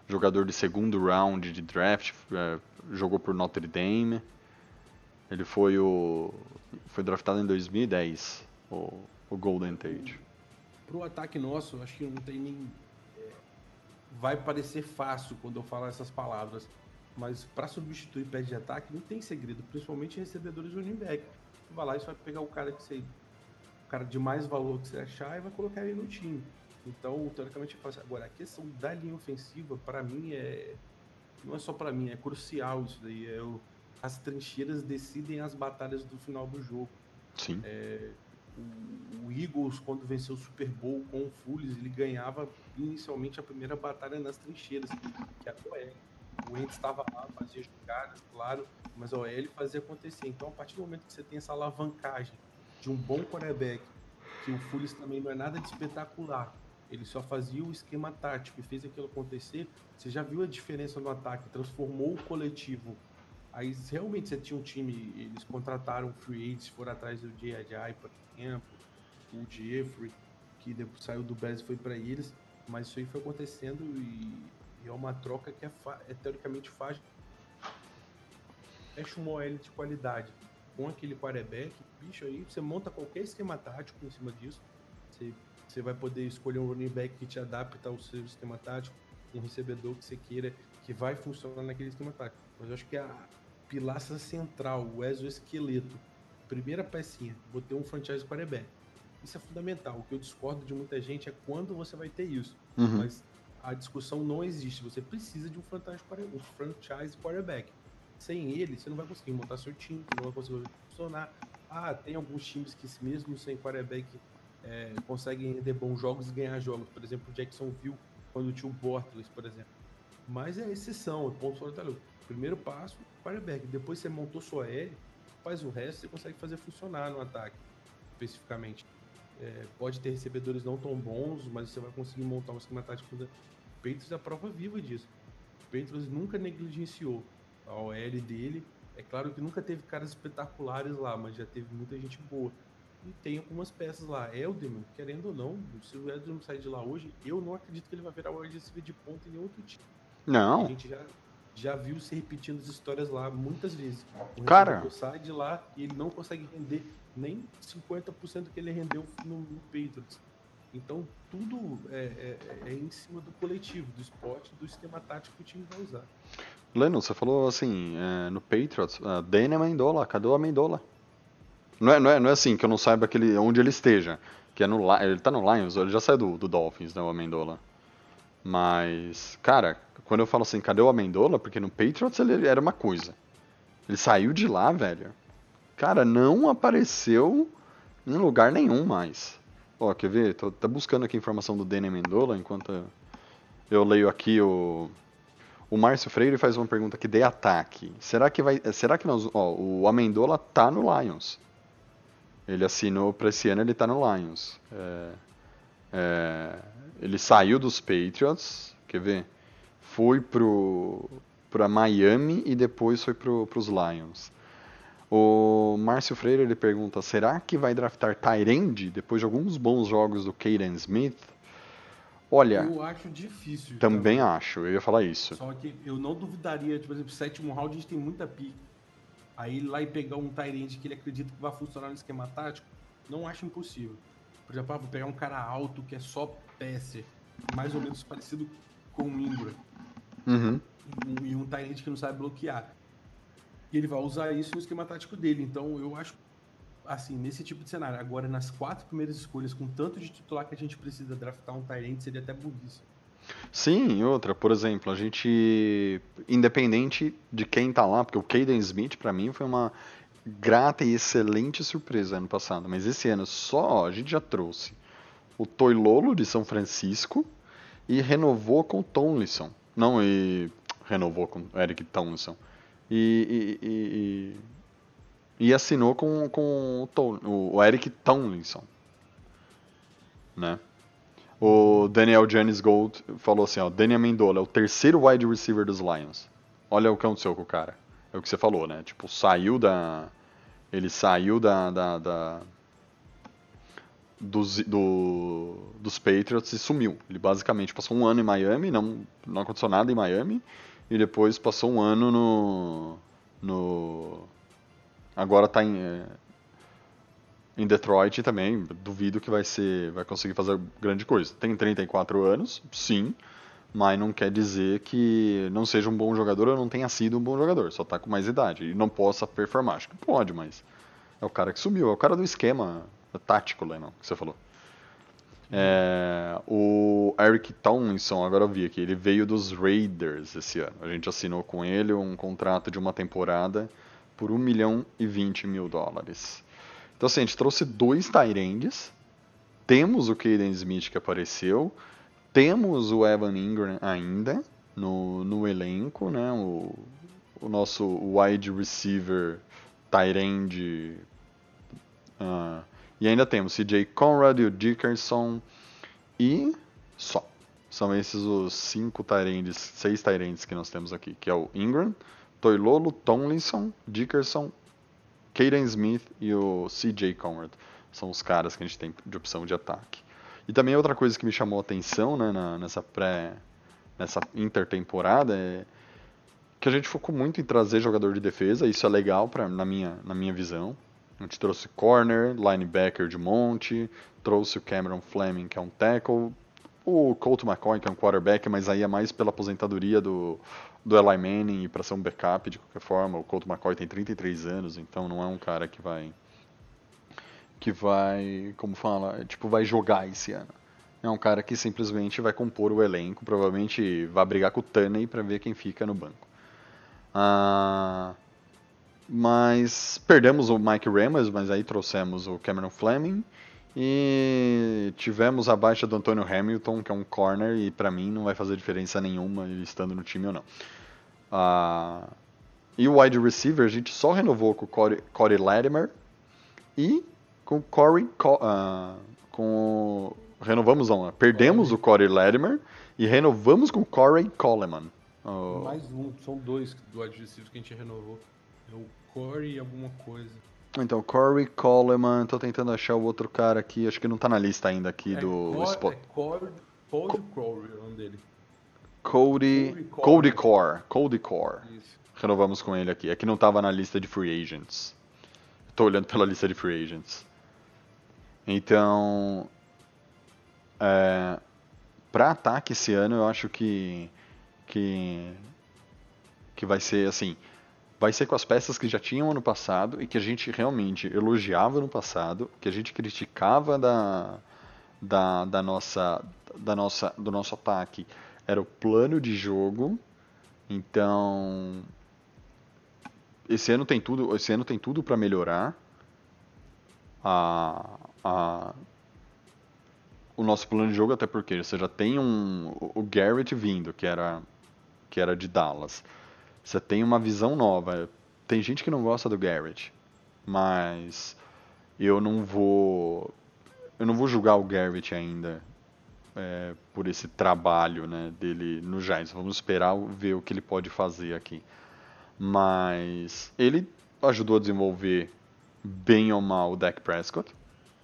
jogador de segundo round de draft, é, jogou por Notre Dame. Ele foi o foi draftado em 2010, o, o Golden Tate. Pro ataque nosso, acho que não tem nem. é, vai parecer fácil quando eu falar essas palavras, mas para substituir pé de ataque não tem segredo, principalmente recebedores de running back. Vai lá e só vai pegar o cara que você. O cara de mais valor que você achar e vai colocar ele no time. Então, teoricamente, é fácil. Agora, a questão da linha ofensiva, para mim, é. Não é só para mim, é crucial isso daí. É o... As trincheiras decidem as batalhas do final do jogo. Sim. O, o Eagles, quando venceu o Super Bowl com o Fulles, ele ganhava inicialmente a primeira batalha nas trincheiras, que era o OL. O Wentz estava lá, fazia jogadas, claro, mas a OL fazia acontecer. Então, a partir do momento que você tem essa alavancagem de um bom quarterback, que o Fulles também não é nada de espetacular, ele só fazia o esquema tático e fez aquilo acontecer, você já viu a diferença no ataque, transformou o coletivo. Aí realmente você tinha um time, eles contrataram free agents, foram atrás do J.I., por exemplo, o Jeffrey, que depois saiu do Bears e foi para eles, mas isso aí foi acontecendo e, e é uma troca que é, é teoricamente fácil. Fecha uma OL de qualidade com aquele quarterback, bicho, aí você monta qualquer esquema tático em cima disso. Você, você vai poder escolher um running back que te adapta ao seu esquema tático, um recebedor que você queira, que vai funcionar naquele esquema tático. Mas eu acho que a pilastra central, o exoesqueleto, primeira pecinha, botei um franchise quarterback. Isso é fundamental. O que eu discordo de muita gente é quando você vai ter isso. Uhum. Mas a discussão não existe. Você precisa de um franchise um franchise quarterback. Sem ele, você não vai conseguir montar seu time, não vai conseguir funcionar. ah, tem alguns times que mesmo sem quarterback é, conseguem render bons jogos e ganhar jogos. Por exemplo, Jacksonville, quando tinha o Bortles, por exemplo. Mas é exceção, é ponto luta. Primeiro passo, quarterback. Depois você montou sua L, faz o resto, você consegue fazer funcionar no ataque, especificamente. É, pode ter recebedores não tão bons, mas você vai conseguir montar um esquema tático. O Patriots é a prova viva disso. O Patriots nunca negligenciou a OL dele. É claro que nunca teve caras espetaculares lá, mas já teve muita gente boa. E tem algumas peças lá. Elderman, querendo ou não, se o Elderman sair de lá hoje, eu não acredito que ele vai virar o receiver de ponta em nenhum outro time. Não. A gente já, já viu se repetindo as histórias lá muitas vezes. O Cara. sai de lá e ele não consegue render nem 50% que ele rendeu no, no Patriots. Então, tudo é, é- é em cima do coletivo, do esporte, do esquema tático que o time vai usar. Leno, você falou assim, é, no Patriots, uh, Amendola, cadê o Amendola? Não é, não, é, não é assim que eu não saiba que ele, onde ele esteja. Que é no, ele tá no Lions, ele já saiu do, do Dolphins, né, o Amendola. Mas, cara, quando eu falo assim, cadê o Amendola? Porque no Patriots ele era uma coisa. Ele saiu de lá, velho. Cara, não apareceu em lugar nenhum mais. Ó, quer ver? Tô, tá buscando aqui informação do Dane Amendola enquanto eu leio aqui o. O Márcio Freire faz uma pergunta aqui de ataque. Será que vai. Será que nós. Ó, o Amendola tá no Lions. Ele assinou pra esse ano, ele tá no Lions. É, é, ele saiu dos Patriots. Quer ver? Foi pro. pra Miami e depois foi pro, pros Lions. O Márcio Freire ele pergunta: será que vai draftar Tyrande depois de alguns bons jogos do Caden Smith? Olha, Eu acho difícil. também acho, eu ia falar isso. Só que eu não duvidaria, tipo, por exemplo, sétimo round a gente tem muita pique. Aí ir lá e pegar um Tyrande que ele acredita que vai funcionar no esquema tático, não acho impossível. Por exemplo, ah, vou pegar um cara alto que é só passer, mais ou menos parecido com o Ingram, Uhum. e um- e um Tyrande que não sabe bloquear. Ele vai usar isso no esquema tático dele. Então eu acho, assim, nesse tipo de cenário, agora nas quatro primeiras escolhas, com tanto de titular que a gente precisa draftar um Tyrande, seria até burrice. Sim, outra, por exemplo, a gente, independente de quem tá lá, porque o Caden Smith pra mim foi uma grata e excelente surpresa ano passado, mas esse ano só a gente já trouxe o Toilolo de São Francisco e renovou com o Tomlinson. Não, e renovou com o Eric Tomlinson. E, e, e, e- assinou com, com o, o Eric Tomlinson. Né? O Daniel Janis Gold falou assim, ó, Daniel Mendola é o terceiro wide receiver dos Lions. Olha o que aconteceu com o cara. É o que você falou, né? Tipo, saiu da... Ele saiu da... da, da- dos, do, dos Patriots e sumiu. Ele basicamente passou um ano em Miami, não, não aconteceu nada em Miami, e depois passou um ano no... no agora tá em... é, em Detroit também, duvido que vai ser, vai conseguir fazer grande coisa. Tem 34 anos, sim, mas não quer dizer que não seja um bom jogador ou não tenha sido um bom jogador, só tá com mais idade e não possa performar. Acho que pode, mas é o cara que sumiu, é o cara do esquema tático, Lennon, que você falou. É, o Eric Tomlinson, agora eu vi aqui, ele veio dos Raiders esse ano. A gente assinou com ele um contrato de uma temporada por 1 milhão e 20 mil dólares. Então, assim, a gente trouxe dois Tyrands. Temos o Caden Smith que apareceu. Temos o Evan Ingram ainda no, no elenco, né? O, o nosso wide receiver Tyrande. ah, e ainda temos CJ Conrad o Dickerson. E só. São esses os cinco Tyrands, seis Tyrands que nós temos aqui, que é o Ingram, Toilolo, Tomlinson, Dickerson, Caden Smith e o CJ Conrad. São os caras que a gente tem de opção de ataque. E também outra coisa que me chamou a atenção né, na- nessa pré. nessa intertemporada é que a gente focou muito em trazer jogador de defesa, isso é legal pra, na, minha, na minha visão. A gente trouxe corner, linebacker de monte, trouxe o Cameron Fleming, que é um tackle, o Colt McCoy, que é um quarterback, mas aí é mais pela aposentadoria do, do Eli Manning e para ser um backup de qualquer forma. O Colt McCoy tem 33 anos, então não é um cara que vai que vai, como fala, tipo vai jogar esse ano. É um cara que simplesmente vai compor o elenco, provavelmente vai brigar com o Tunney para ver quem fica no banco. Ah, Mas perdemos o Mike Ramos, mas aí trouxemos o Cameron Fleming. E tivemos a baixa do Antonio Hamilton, que é um corner, e para mim não vai fazer diferença nenhuma ele estando no time ou não. Uh, e o wide receiver, a gente só renovou com o Corey, Corey Latimer e com o Corey. Uh, com renovamos não, perdemos o Corey Latimer e renovamos com o Corey Coleman. Mais um, são dois do wide receiver que a gente renovou. É o Corey alguma coisa. Então, Corey Coleman, tô tentando achar o outro cara aqui, acho que não tá na lista ainda aqui é do Cor, Spot. É Corey, Cody Corey, é o nome dele. Cody, Cody Core. Cody Core. Renovamos com ele aqui. É que não tava na lista de free agents. Tô olhando pela lista de free agents. Então, é, para ataque esse ano, eu acho que que que vai ser assim, vai ser com as peças que já tinham ano passado e que a gente realmente elogiava no passado, que a gente criticava da, da, da nossa, da nossa, do nosso ataque, era o plano de jogo. Então, esse ano tem tudo, esse ano tem tudo para melhorar. A, a, o nosso plano de jogo, até porque você já tem um, o Garrett vindo, que era, que era de Dallas. Você tem uma visão nova. Tem gente que não gosta do Garrett, mas eu não vou eu não vou julgar o Garrett ainda é, por esse trabalho né, dele no Giants. Vamos esperar ver o que ele pode fazer aqui. Mas ele ajudou a desenvolver bem ou mal o Dak Prescott.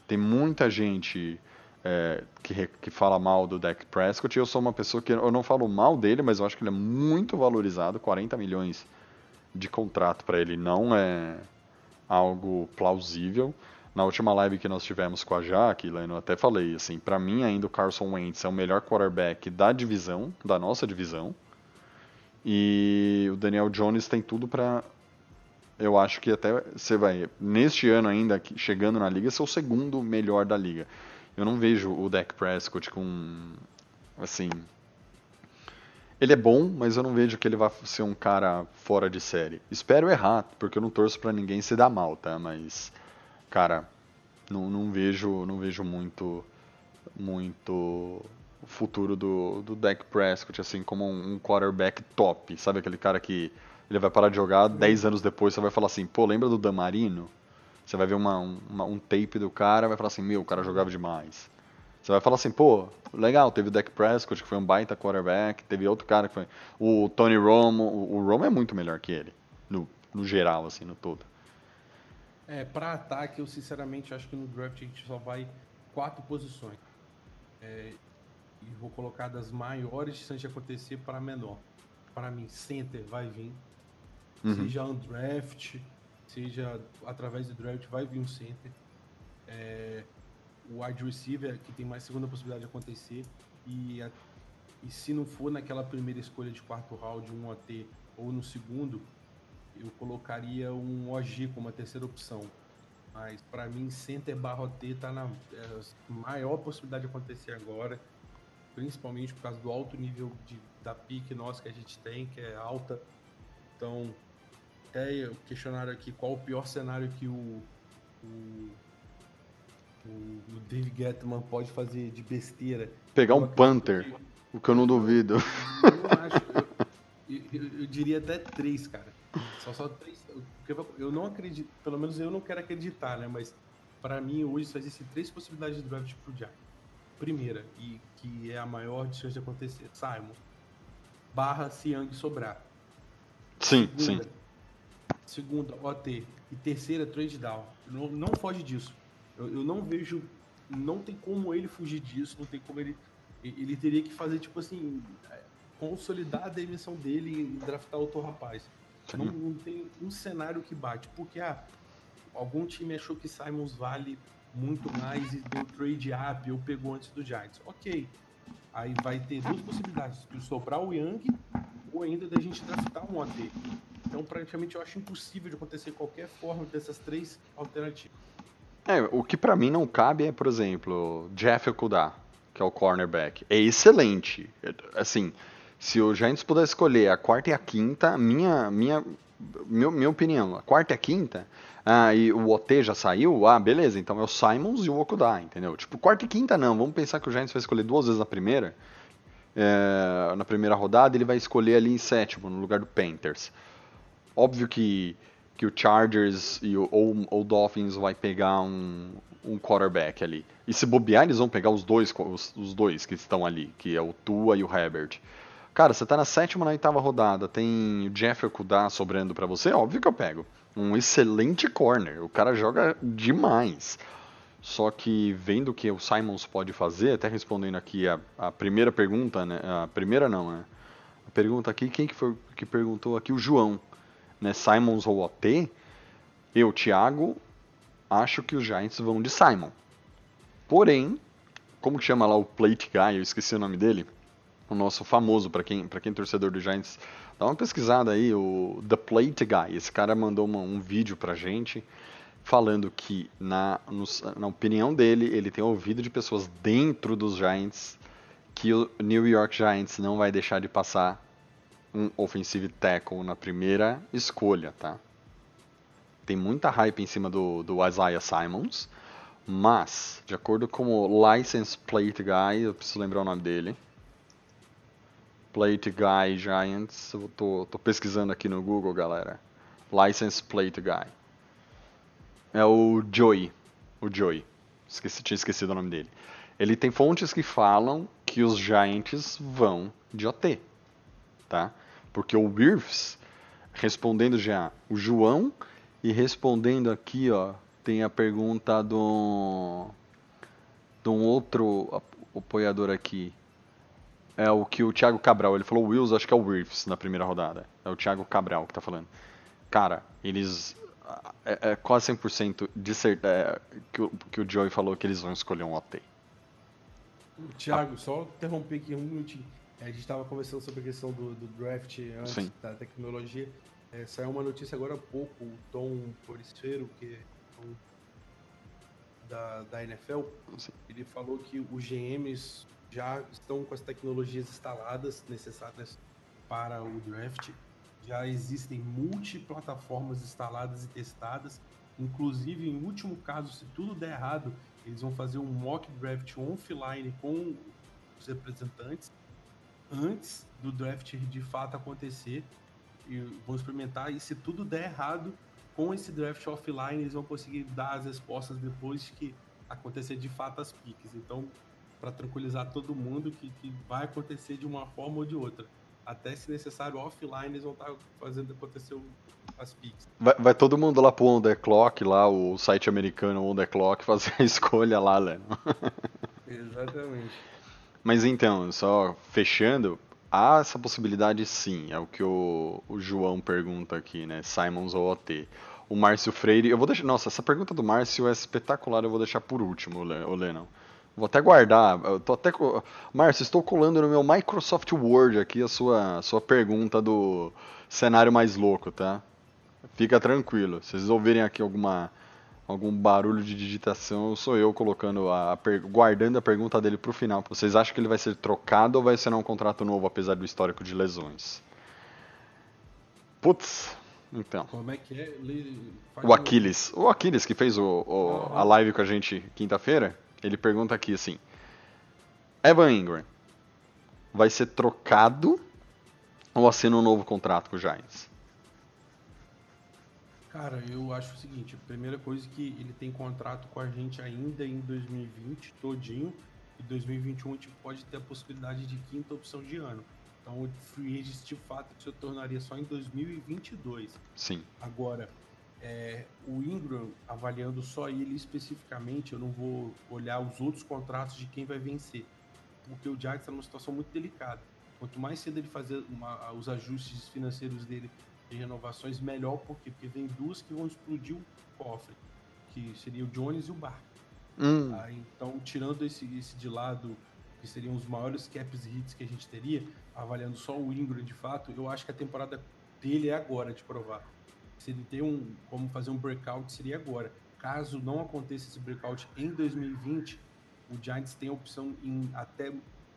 Tem muita gente é, que, que fala mal do Dak Prescott. Eu sou uma pessoa que eu não falo mal dele, mas eu acho que ele é muito valorizado. 40 milhões de contrato para ele não é algo plausível. Na última live que nós tivemos com a Jaque, eu até falei assim, para mim ainda o Carson Wentz é o melhor quarterback da divisão, da nossa divisão. E o Daniel Jones tem tudo para eu acho que até você vai neste ano ainda chegando na liga ser o segundo melhor da liga. Eu não vejo o Dak Prescott com. Assim. Ele é bom, mas eu não vejo que ele vai ser um cara fora de série. Espero errar, porque eu não torço para ninguém se dar mal, tá? Mas, cara, não, não vejo, não vejo muito, muito futuro do, do Dak Prescott, assim, como um, um quarterback top. Sabe aquele cara que ele vai parar de jogar 10 anos depois, você vai falar assim, pô, lembra do Damarino? Você vai ver uma, uma, um tape do cara vai falar assim, meu, o cara jogava demais. Você vai falar assim, pô, legal, teve o Dak Prescott, que foi um baita quarterback, teve outro cara que foi. O Tony Romo, o, o Romo é muito melhor que ele, no, no geral, assim, no todo. É, pra ataque, eu sinceramente acho que no draft a gente só vai quatro posições. É, e vou colocar das maiores chances de acontecer para menor. Para mim, center vai vir. Uhum. Seja undraft, seja através do draft, vai vir um center. É, o wide receiver, que tem mais segunda possibilidade de acontecer. E, a, e se não for naquela primeira escolha de quarto round, um OT, ou no segundo, eu colocaria um OG como a terceira opção. Mas para mim, center barra OT tá na é, maior possibilidade de acontecer agora, principalmente por causa do alto nível de, da pique nossa que a gente tem, que é alta. Então, até questionaram aqui qual o pior cenário que o, o, o, Dave Gettman pode fazer de besteira. Pegar um Panther, que, o que eu não duvido. Eu, acho, eu, eu, eu, diria até três, cara. Só só três. Eu não acredito, pelo menos eu não quero acreditar, né? Mas para mim hoje só existem três possibilidades de draft pro Giants. Primeira, e que é a maior de chance de acontecer, Simon. Barra Siang sobrar. Sim, Segunda, sim segunda OT e terceira trade down. Não, não foge disso. Eu, eu, não vejo, não tem como ele fugir disso, não tem como ele. Ele teria que fazer, tipo assim, é, consolidar a demissão dele e draftar outro rapaz. Não, não, tem um cenário que bate, porque ah, algum time achou que Simons vale muito mais e deu trade up ou pegou antes do Giants. Ok. Aí vai ter duas possibilidades: de sobrar o Young ou ainda da gente draftar um OT. Então, praticamente, eu acho impossível de acontecer qualquer forma dessas três alternativas. É, o que para mim não cabe é, por exemplo, Jeff Okuda, que é o cornerback. É excelente. Assim, se o Giants puder escolher a quarta e a quinta, minha, minha, meu, minha opinião, a quarta e a quinta, ah, e o OT já saiu, ah, beleza, então é o Simons e o Okudai, entendeu? Tipo, quarta e quinta não, vamos pensar que o Giants vai escolher duas vezes na primeira, é, na primeira rodada, ele vai escolher ali em sétimo, no lugar do Panthers. Óbvio que, que o Chargers e o, ou, o Dolphins vai pegar um, um quarterback ali. E se bobear, eles vão pegar os dois, os, os dois que estão ali, que é o Tua e o Herbert. Cara, você tá na sétima, na oitava rodada, tem o Jeff Okudá sobrando para você, óbvio que eu pego. Um excelente corner, o cara joga demais. Só que vendo o que o Simons pode fazer, até respondendo aqui a, a primeira pergunta, né? A primeira não, né? A pergunta aqui, quem que foi que perguntou aqui? O João, né? Simons ou OT? Eu, Thiago, acho que os Giants vão de Simon. Porém, como que chama lá o plate guy? Eu esqueci o nome dele o nosso famoso, para quem, pra quem é torcedor do Giants, dá uma pesquisada aí, o The Plate Guy. Esse cara mandou uma, um vídeo pra gente falando que, na, no, na opinião dele, ele tem ouvido de pessoas dentro dos Giants que o New York Giants não vai deixar de passar um offensive tackle na primeira escolha, tá? Tem muita hype em cima do, do Isaiah Simons, mas, de acordo com o License Plate Guy, eu preciso lembrar o nome dele, Plate Guy Giants. Eu tô, tô pesquisando aqui no Google, galera. License Plate Guy. É o Joey. O Joey. Esqueci, tinha esquecido o nome dele. Ele tem fontes que falam que os Giants vão de OT. Tá? Porque o Wirfs, respondendo já o João, e respondendo aqui, ó, tem a pergunta do, de um outro apoiador aqui é o que o Thiago Cabral, ele falou Wills, acho que é o Wirfs na primeira rodada. É o Thiago Cabral que tá falando. Cara, eles. É, é quase 100% de certeza é, que, o, que o Joey falou que eles vão escolher um OT. Thiago, só interromper aqui um minutinho. A gente estava conversando sobre a questão do, do draft antes Sim. da tecnologia. É, saiu uma notícia agora há pouco, o Tom Porisfero, que é um da, da NFL, Sim. ele falou que os GMs já estão com as tecnologias instaladas necessárias para o draft. Já existem multiplataformas instaladas e testadas. Inclusive, em último caso, se tudo der errado, eles vão fazer um mock draft offline com os representantes antes do draft de fato acontecer. E vão experimentar. E se tudo der errado, com esse draft offline, eles vão conseguir dar as respostas depois que acontecer de fato as piques. Então, para tranquilizar todo mundo que, que vai acontecer de uma forma ou de outra. Até se necessário offline eles vão estar tá fazendo acontecer as picks. Vai, vai, todo mundo lá pro On The Clock, lá o site americano On The Clock, <laughs> fazer a escolha lá, Leno. Exatamente. Mas então, só fechando, há essa possibilidade sim, é o que o, o João pergunta aqui, né? Simons ou OT. O Márcio Freire, eu vou deixar. Nossa, essa pergunta do Márcio é espetacular, eu vou deixar por último, o Lennon. Vou até guardar. Eu tô até. Márcio, estou colando no meu Microsoft Word aqui a sua, a sua pergunta do cenário mais louco, tá? Fica tranquilo. Se vocês ouvirem aqui alguma, algum barulho de digitação, sou eu colocando a, guardando a pergunta dele pro final. Vocês acham que ele vai ser trocado ou vai ser um contrato novo, apesar do histórico de lesões? Putz, então. Como é que é? O Aquiles. O Aquiles que fez o, o a live com a gente quinta-feira. Ele pergunta aqui assim: Evan Ingram vai ser trocado ou assina um novo contrato com o Giants? Cara, eu acho o seguinte, a primeira coisa é que ele tem contrato com a gente ainda em 2020, todinho, e 2021 a gente pode ter a possibilidade de quinta opção de ano. Então o free agent de fato se tornaria só em 2022. Sim. Agora, é, o Ingram, avaliando só ele especificamente, eu não vou olhar os outros contratos de quem vai vencer, porque o Giants está numa situação muito delicada. Quanto mais cedo ele fazer uma, os ajustes financeiros dele de renovações, melhor, por quê? Porque vem duas que vão explodir o cofre, que seria o Jones e o Bar. Hum. Ah, então, tirando esse, esse de lado, que seriam os maiores caps hits que a gente teria, avaliando só o Ingram de fato, eu acho que a temporada dele é agora de provar se ele tem um como fazer um breakout seria agora. Caso não aconteça esse breakout em 2020, o Giants tem a opção em até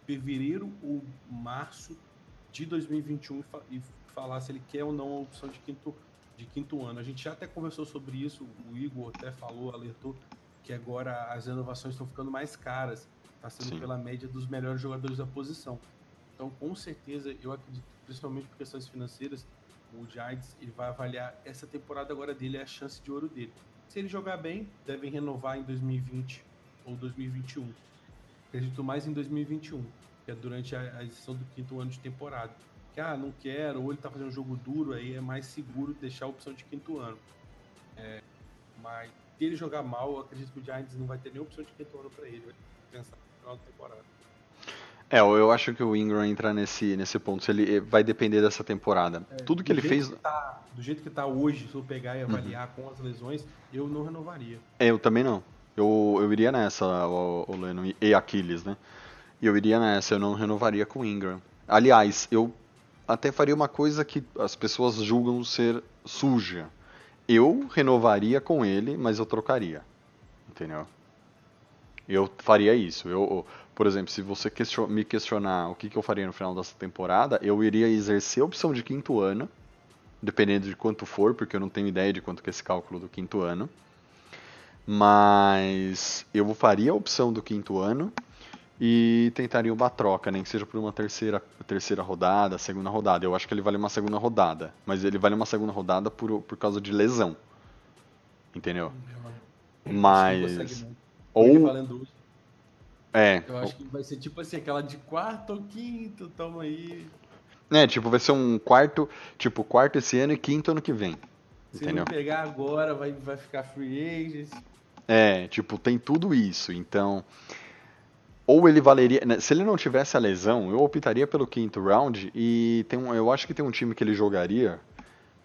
fevereiro ou março de 2021 e falar se ele quer ou não a opção de quinto de quinto ano. A gente já até conversou sobre isso, o Igor até falou, alertou que agora as renovações estão ficando mais caras. Está sendo Sim. pela média dos melhores jogadores da posição. Então, com certeza, eu acredito, principalmente por questões financeiras, o Giants ele vai avaliar essa temporada agora dele, é a chance de ouro dele. Se ele jogar bem, devem renovar em 2020 ou 2021. Acredito mais em 2021, que é durante a, a edição do quinto ano de temporada. Que, ah, não quero, ou ele tá fazendo um jogo duro, aí é mais seguro deixar a opção de quinto ano. É, mas se ele jogar mal, eu acredito que o Giants não vai ter nenhuma opção de quinto ano para ele. Vai pensar no final da temporada. É, eu acho que o Ingram entra nesse, nesse ponto. Se ele vai depender dessa temporada. Tudo que ele fez. Uhum. que tá- do jeito que tá hoje, se eu pegar e avaliar com as lesões, eu não renovaria. É, eu também não. Eu, eu iria nessa, o, o Lennon e Aquiles, né? E eu iria nessa, eu não renovaria com o Ingram. Aliás, eu até faria uma coisa que as pessoas julgam ser suja. Eu renovaria com ele, mas eu trocaria. Entendeu? Eu faria isso. Eu, por exemplo, se você question- me questionar o que, que eu faria no final dessa temporada, eu iria exercer a opção de quinto ano, dependendo de quanto for, porque eu não tenho ideia de quanto que é esse cálculo do quinto ano. Mas eu faria a opção do quinto ano e tentaria uma troca, nem que seja por uma terceira, terceira rodada, segunda rodada. Eu acho que ele vale uma segunda rodada, mas ele vale uma segunda rodada por, por causa de lesão. Entendeu? Mas. Ele Ou. valendo É. eu acho que vai ser tipo assim, aquela de quarto ou quinto, tamo aí. É, tipo, vai ser um quarto. Tipo, quarto esse ano e quinto ano que vem. Se Entendeu? não pegar agora, vai, vai ficar free agent. É, tipo, tem tudo isso. Então, ou ele valeria, né, se ele não tivesse a lesão, eu optaria pelo quinto round e tem um, eu acho que tem um time que ele jogaria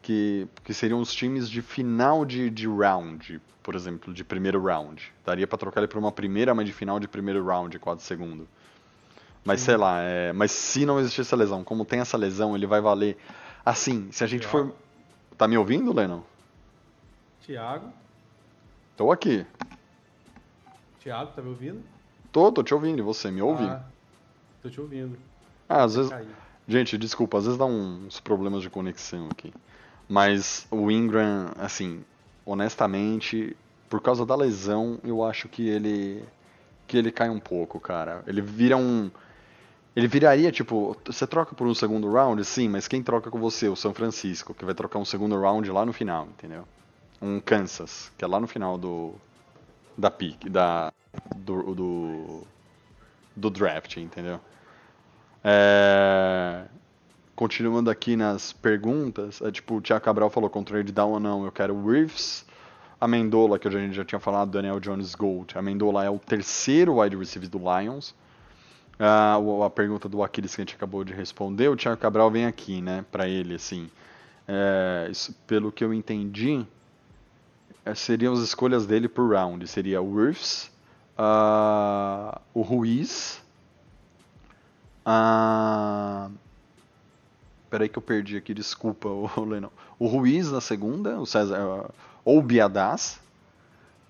que, que seriam os times de final de, de round, por exemplo, de primeiro round. Daria pra trocar ele por uma primeira, mas de final de primeiro round, quase segundo. Mas sei lá, é, mas se não existisse a lesão, como tem essa lesão, ele vai valer assim, se a gente for Tá me ouvindo, Lennon? Thiago, Tô aqui. Thiago, tá me ouvindo? Tô, tô te ouvindo. E você me ouve? Ah, tô te ouvindo. Ah, às vezes. Gente, desculpa, às vezes dá uns problemas de conexão aqui. Mas o Ingram, assim, honestamente, por causa da lesão, eu acho que ele que ele cai um pouco, cara. Ele vira um ele viraria tipo, você troca por um segundo round, sim, mas quem troca com você? O São Francisco, que vai trocar um segundo round lá no final, entendeu? Um Kansas, que é lá no final do da pick, da do, do do draft, entendeu? É, Continuando aqui nas perguntas, é, tipo, o Thiago Cabral falou com trade down ou não, eu quero Reeves. A Mendola, que a gente já tinha falado, Daniel Jones Gold. A Mendola é o terceiro wide receiver do Lions. Ah, a pergunta do Aquiles que a gente acabou de responder, o Thiago Cabral vem aqui, né, pra ele, assim. É, isso, pelo que eu entendi, seriam as escolhas dele por round. Seria o Reeves, ah, o Ruiz, ah, Peraí que eu perdi aqui, desculpa, <laughs> o Lennon. O Ruiz na segunda, o César, ah, ou o Biadaz.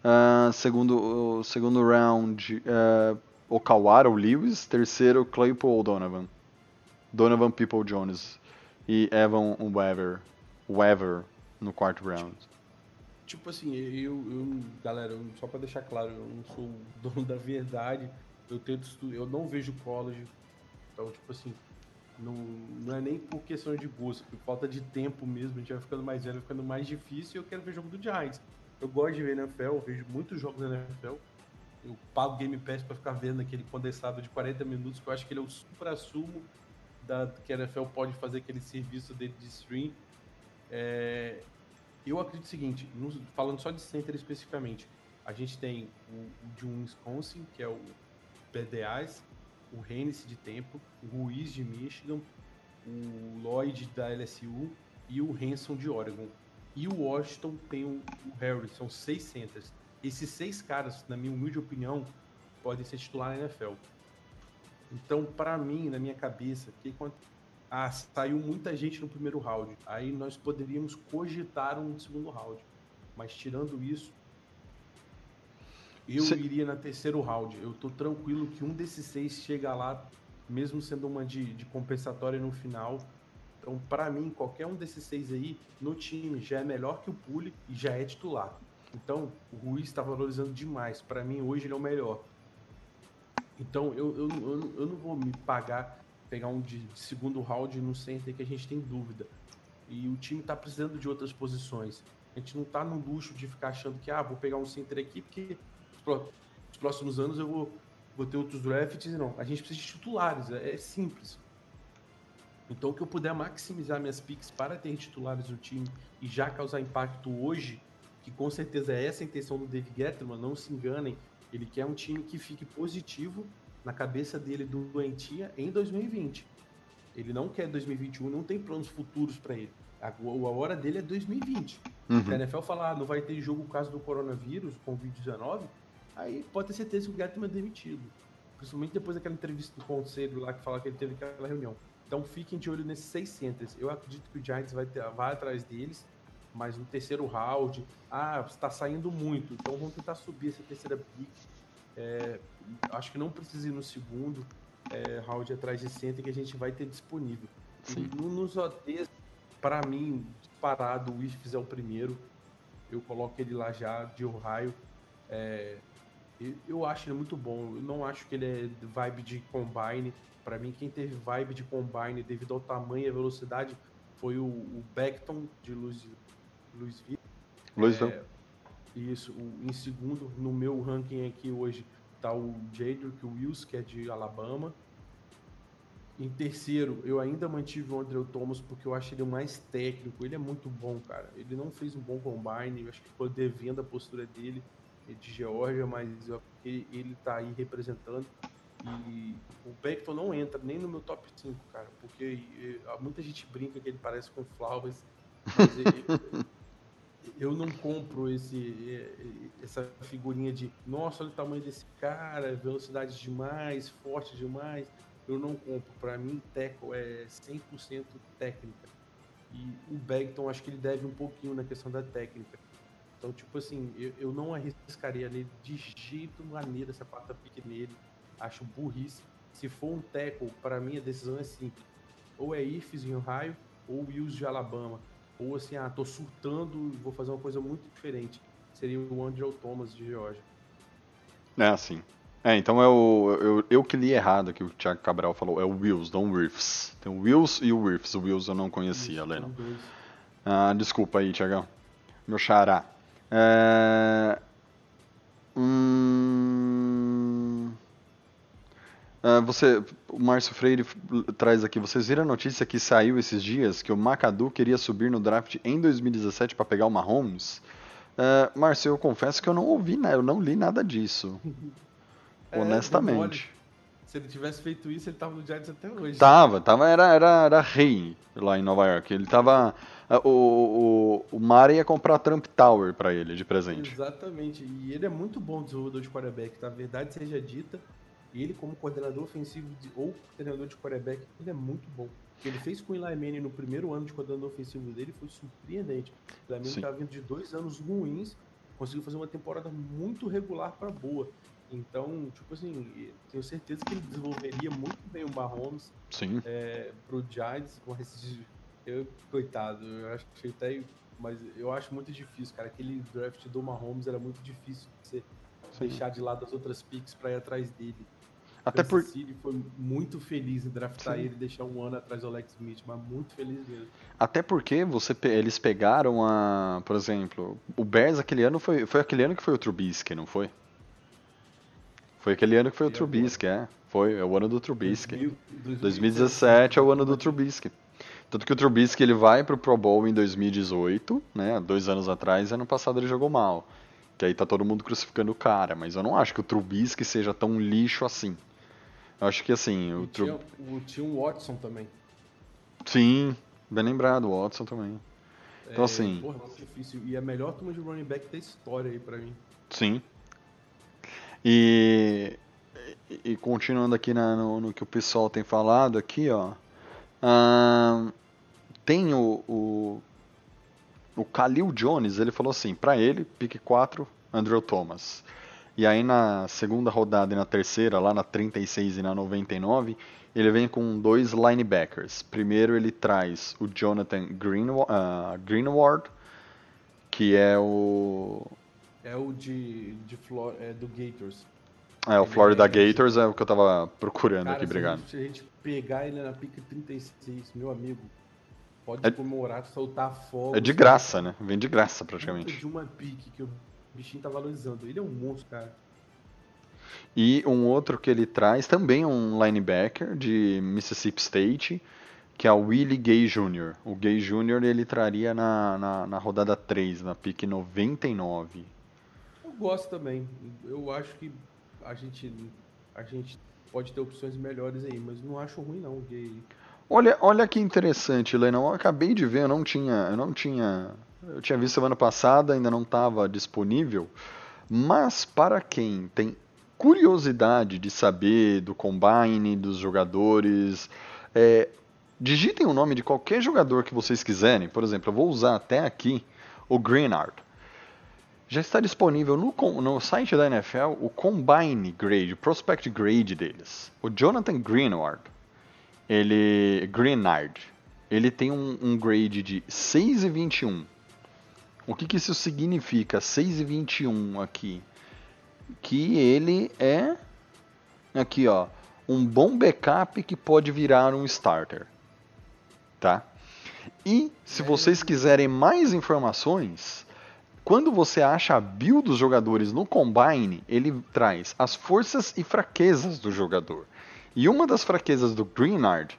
Ah, segundo, segundo round, ah, o Kawara, o Lewis. Terceiro, Claypool ou Donovan. Donovan People Jones. E Evan Weaver, Weaver no quarto round. Tipo assim, eu, eu galera, eu- só pra deixar claro, eu não sou o <laughs> dono da verdade. Eu tento estu- eu não vejo college. Então, tipo assim, não, não é nem por questão de gosto, por falta de tempo mesmo, a gente vai ficando mais velho, vai ficando mais difícil e eu quero ver jogo do Giants. Eu gosto de ver NFL, eu vejo muitos jogos da NFL. Eu pago Game Pass pra ficar vendo aquele condensado de 40 minutos, que eu acho que ele é o supra-sumo da, que a NFL pode fazer aquele serviço dele de stream. É, eu acredito o seguinte, falando só de center especificamente, a gente tem o, o de um Wisconsin, que é o PDAs, o Hennessy de Tempo, o Ruiz de Michigan, o Lloyd da LSU e o Hanson de Oregon. E o Washington tem o, o Harry, são seis centers. Esses seis caras, na minha humilde opinião, podem ser titular na NFL. Então, para mim, na minha cabeça, que quando ah, saiu muita gente no primeiro round, aí nós poderíamos cogitar um segundo round. Mas tirando isso, eu Cê- iria na terceiro round. Eu tô tranquilo que um desses seis chega lá, mesmo sendo uma de, de compensatória no final, Então, para mim, qualquer um desses seis aí no time já é melhor que o Pule e já é titular. Então, o Ruiz está valorizando demais. Para mim, hoje ele é o melhor. Então, eu, eu, eu, eu não vou me pagar, pegar um de, segundo round no center que a gente tem dúvida. E o time está precisando de outras posições. A gente não está no luxo de ficar achando que, ah, vou pegar um center aqui porque nos próximos anos eu vou, vou ter outros drafts. Não, a gente precisa de titulares, é, é simples. Então, que eu puder maximizar minhas picks para ter titulares no time e já causar impacto hoje, que com certeza é essa a intenção do Dave Gettleman, não se enganem, ele quer um time que fique positivo na cabeça dele do doentia em 2020. Ele não quer 2021, não tem planos futuros para ele. A, a, hora dele é 2020. Uhum. Se a NFL falar, ah, não vai ter jogo por causa do coronavírus, Covid-19, aí pode ter certeza que o Gettleman é demitido. Principalmente depois daquela entrevista do conselho lá que fala que ele teve aquela reunião. Então fiquem de olho nesses seis centers. Eu acredito que o Giants vai, ter, vai atrás deles, mas no terceiro round, ah, está saindo muito, então vamos tentar subir essa terceira pick. É, acho que não precisa ir no segundo é, round atrás de center que a gente vai ter disponível. Sim. No, nos OTs, para mim, parado, o Ifs é o primeiro. Eu coloco ele lá já, de Ohio. É, eu acho ele muito bom. Eu não acho que ele é vibe de combine. Para mim, quem teve vibe de combine devido ao tamanho e à velocidade foi o, o Beckton de Louisville. Louisville. É, isso. Em segundo, no meu ranking aqui hoje, tá o Jadrick Wills, que é de Alabama. Em terceiro, eu ainda mantive o Andrew Thomas porque eu acho ele o mais técnico. Ele é muito bom, cara. Ele não fez um bom combine, eu acho que ficou devendo a postura dele de Georgia, mas ele, ele tá aí representando. E o Beckton não entra nem no meu top 5, cara, porque muita gente brinca que ele parece com Flowers, mas ele, <laughs> eu não compro esse, essa figurinha de nossa, olha o tamanho desse cara, velocidade demais, forte demais. Eu não compro. Para mim, Teco é 100% técnica. E o Beckton, acho que ele deve um pouquinho na questão da técnica. Então, tipo assim, eu, eu não arriscaria nele de jeito maneira essa quarta pique nele acho burrice. Se for um tackle, para mim a decisão é simples. Ou é Ifs em Ohio, ou Wills de Alabama. Ou assim, ah, tô surtando e vou fazer uma coisa muito diferente. Seria o Andrew Thomas de Georgia. É, assim. É, então é o, eu, eu que li errado que o Thiago Cabral falou. É o Wills, não o Wirfs. Tem o Wills e o Wirfs. O Wills eu não conhecia, Leno. Ah, desculpa aí, Thiagão. Meu xará. É... Hum... Uh, você, o Márcio Freire traz aqui, vocês viram a notícia que saiu esses dias que o Macadu queria subir no draft em 2017 para pegar o Mahomes? Uh, Márcio, eu confesso que eu não ouvi, né? Eu não li nada disso. <laughs> É, honestamente. Se ele tivesse feito isso, ele tava no Giants até hoje. Tava, tava era, era, era rei lá em Nova York. Ele tava. Uh, o, o, o Mara ia comprar a Trump Tower para ele de presente. Exatamente. E ele é muito bom desenvolvedor de quarterback, tá? A verdade seja dita ele, como coordenador ofensivo de, ou treinador de quarterback, ele é muito bom. O que ele fez com o Eli Manning no primeiro ano de coordenador ofensivo dele foi surpreendente. O Eli Manning estava vindo de dois anos ruins, conseguiu fazer uma temporada muito regular para boa. Então, tipo assim, tenho certeza que ele desenvolveria muito bem o Mahomes Sim. É, pro Giants esses. Eu, coitado, eu acho que até. Mas eu acho muito difícil, cara. Aquele draft do Mahomes era muito difícil de você Sim. deixar de lado as outras picks para ir atrás dele. Até por... City foi muito feliz em draftar Sim. ele e deixar um ano atrás do Alex Smith, mas muito feliz mesmo. Até porque você, eles pegaram a. Por exemplo, o Bears aquele ano foi, foi aquele ano que foi o Trubisky, não foi? Foi aquele ano que foi o Trubisky, é. Foi, é o ano do Trubisky. 2017 é o ano do Trubisky. Tanto que o Trubisky ele vai pro Pro Bowl em 2018, né? Dois anos atrás, ano passado ele jogou mal. Que aí tá todo mundo crucificando o cara, mas eu não acho que o Trubisky seja tão lixo assim. Acho que assim. O, tinha, o, tinha um Watson também. Sim, bem lembrado, o Watson também. Então, é, assim. Porra, difícil. E a melhor turma de running back da história aí pra mim. Sim. E, e, continuando aqui na, no, no, que o pessoal tem falado aqui, ó. Uh, tem o, o, o Khalil Jones, ele falou assim, para ele, pick 4, Andrew Thomas. E aí na segunda rodada e na terceira, lá na 36 e na 99, ele vem com dois linebackers. Primeiro ele traz o Jonathan Greenwa- ah, Greenward, que é o É o de, de Flor, é do Gators. é o Florida é- Gators, é o que eu tava procurando Cara, aqui, obrigado. Se a gente pegar ele na pica 36, meu amigo, pode É- comemorar, soltar fogo. É de graça, né? Vem de graça praticamente. de uma pique que o bichinho tá valorizando. Ele é um monstro, cara. E um outro que ele traz também é um linebacker de Mississippi State, que é o Willie Gay Jr. O Gay Jr. ele traria na, na, na rodada 3, na pick 99. Eu gosto também. Eu acho que a gente, a gente pode ter opções melhores aí, mas não acho ruim não. Gay. Olha, olha que interessante, Lenão. Eu acabei de ver, eu não tinha, eu não tinha, eu tinha visto semana passada, ainda não estava disponível. Mas para quem tem curiosidade de saber do combine, dos jogadores, é, digitem o nome de qualquer jogador que vocês quiserem. Por exemplo, eu vou usar até aqui o Greenard. Já está disponível no, no site da NFL o Combine Grade, o Prospect Grade deles. O Jonathan Greenward, ele Greenard, ele tem um, um grade de 6,21. O que, que isso significa? 6,21 aqui. Que ele é aqui, ó, um bom backup que pode virar um starter. Tá? E se vocês quiserem mais informações, quando você acha a build dos jogadores no Combine, ele traz as forças e fraquezas do jogador. E uma das fraquezas do Greenard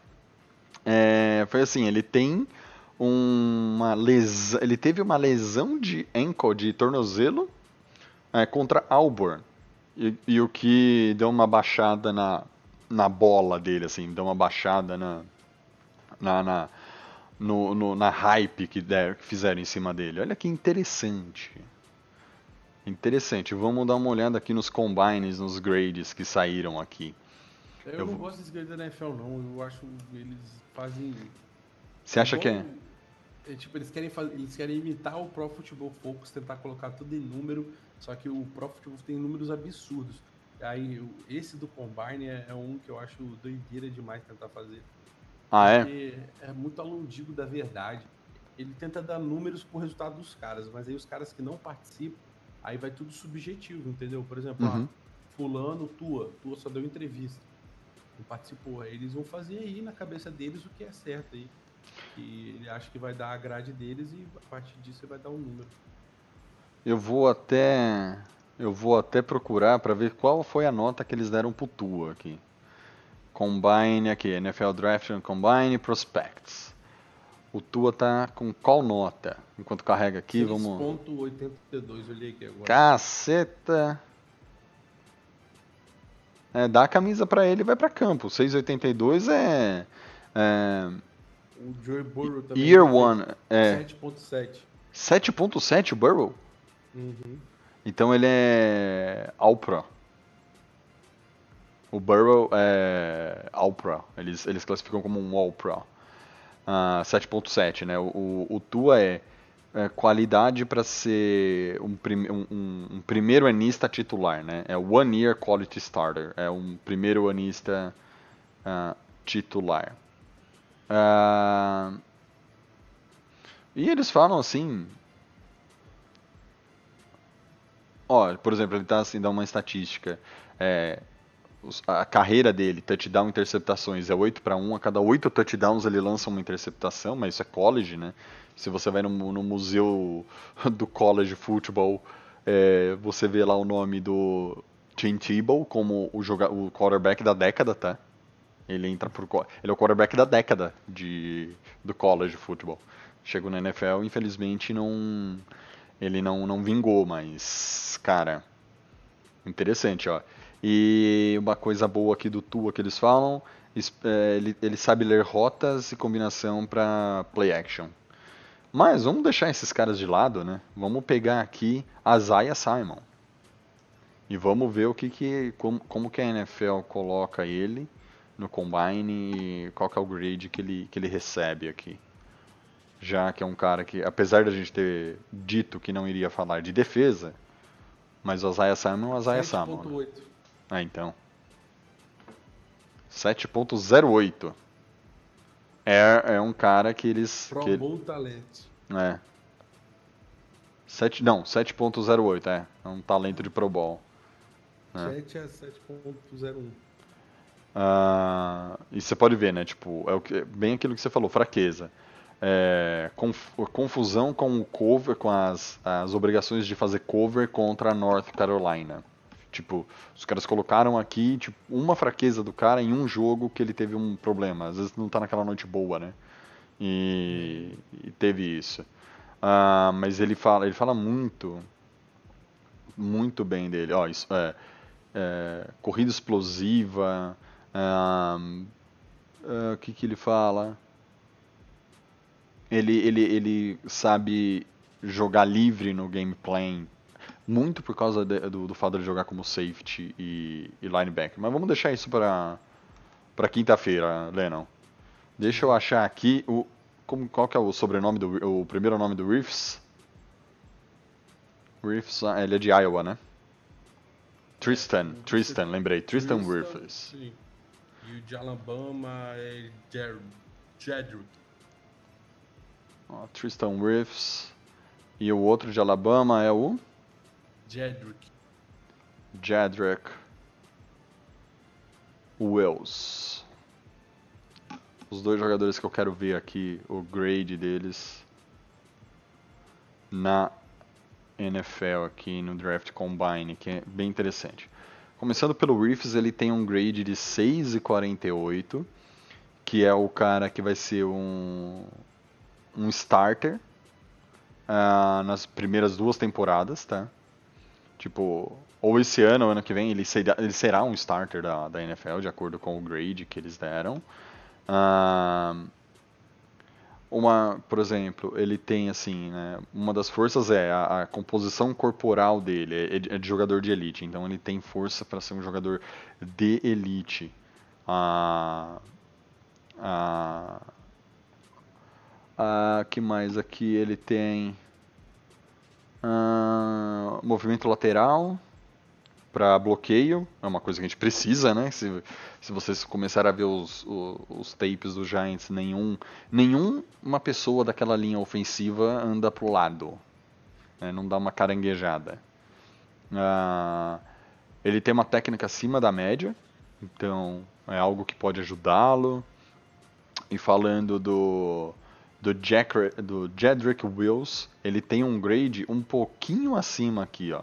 é, foi assim, ele tem uma lesão, ele teve uma lesão de ankle, de tornozelo, é, contra Auburn. E, e o que deu uma baixada na, na bola dele, assim, deu uma baixada na, na, na, no, no- na hype que, der, que fizeram em cima dele. Olha que interessante. Interessante. Vamos dar uma olhada aqui nos combines, nos grades que saíram aqui. Eu, Eu não vou- gosto desse grade da NFL não. Eu acho que eles fazem. Você acha que é? É, tipo, eles querem, fazer, eles querem imitar o Pro Football Focus, tentar colocar tudo em número, só que o Pro Football tem números absurdos. Aí, esse do Combine é, é um que eu acho doideira demais tentar fazer. Ah, é? Porque é muito alondigo da verdade. Ele tenta dar números pro resultado dos caras, mas aí os caras que não participam, aí vai tudo subjetivo, entendeu? Por exemplo, Uhum. ah, fulano, tua, tua só deu entrevista. Não participou. Aí eles vão fazer aí na cabeça deles o que é certo aí. E ele acha que vai dar a grade deles e a partir disso ele vai dar um número. Eu vou até eu vou até procurar para ver qual foi a nota que eles deram pro Tua aqui. Combine aqui, NFL Draft Combine Prospects. O Tua tá com qual nota? Enquanto carrega aqui, vamos 6.82, olhei aqui agora. Caceta. É, dá a camisa pra ele e vai pra campo. 682 é, é O Joey Burrow também. Year One, é 7.7. 7.7 o Burrow. Uhum. Então ele é All Pro. O Burrow é All Pro. Eles, eles classificam como um All Pro. Ah, 7.7, né? O, o, Tua é, é qualidade para ser um, prim, um, um, primeiro anista titular, né? É One Year Quality Starter. É um primeiro anista ah, titular. Ah, e eles falam assim, Ó, por exemplo, ele tá assim, dá uma estatística. É, a carreira dele, touchdown interceptações, é 8 para 1. A cada 8 touchdowns ele lança uma interceptação, mas isso é college, né? Se você vai no, no museu <laughs> do college football, é, você vê lá o nome do Tim Tebow como o, joga o quarterback da década, tá? Ele entra por ele é o quarterback da década de do college football. Chegou na NFL, infelizmente não ele não, não vingou, mas, cara, interessante, ó. E uma coisa boa aqui do Tua que eles falam, é, ele, ele sabe ler rotas e combinação para play action. Mas vamos deixar esses caras de lado, né? Vamos pegar aqui a Zaya Simon. E vamos ver o que que como, como que a NFL coloca ele no combine e qual que é o grade que ele, que ele recebe aqui já que é um cara que, apesar da gente ter dito que não iria falar de defesa, Mas o Isaiah Simon é o Isaiah Simon. né? 7.8. Ah, então. 7.08. É, é um cara que eles. Pro que, Bowl talento. é. 7, não, 7.08, é. É um talento de Pro Bowl. É. 7 a 7.01. Ah, e você pode ver, né? Tipo, é o que, bem aquilo que você falou, fraqueza. É, conf- confusão com o cover, com as, as obrigações de fazer cover contra a North Carolina. Tipo, os caras colocaram aqui tipo, uma fraqueza do cara em um jogo que ele teve um problema. Às vezes não tá naquela noite boa, né? E, e teve isso. Ah, mas ele fala, ele fala muito, muito bem dele. Ó, isso é, é, corrida explosiva. Ahn, ah, o que que ele fala? Ele, ele, ele sabe jogar livre no gameplay, muito por causa de- do, do fato de jogar como safety e, e linebacker. Mas vamos deixar isso para para quinta-feira, Lennon. Deixa eu achar aqui o como, qual que é o sobrenome do o primeiro nome do Reeves? Reeves, ah, ele é de Iowa, né? Tristan, Tristan, lembrei, Tristan Wirfs. Sim. E o de Alabama é Jer Jedrick. Ó, Tristan Wirfs. E o outro de Alabama é o Jedrick. Jadrick Wills. Os dois jogadores que eu quero ver aqui, o grade deles na NFL aqui no Draft Combine, que é bem interessante. Começando pelo Reeves, ele tem um grade de 6,48, que é o cara que vai ser um, um starter ah, nas primeiras duas temporadas, tá? Tipo, ou esse ano ou ano que vem ele será, ele será um starter da, da NFL, de acordo com o grade que eles deram. Ah, uma, por exemplo, ele tem assim, né, uma das forças é a, a composição corporal dele, é, é de jogador de elite, então ele tem força para ser um jogador de elite. Ah, ah, que mais aqui ele tem? Ah, movimento lateral para bloqueio, é uma coisa que a gente precisa, né? Se, se vocês começarem a ver os, o- os, tapes do Giants, nenhum, nenhum uma pessoa daquela linha ofensiva anda pro lado, né? não dá uma caranguejada. Ah, ele tem uma técnica acima da média, então é algo que pode ajudá-lo. E falando do do, Jack, do Jedrick Wills, ele tem um grade um pouquinho acima aqui, ó.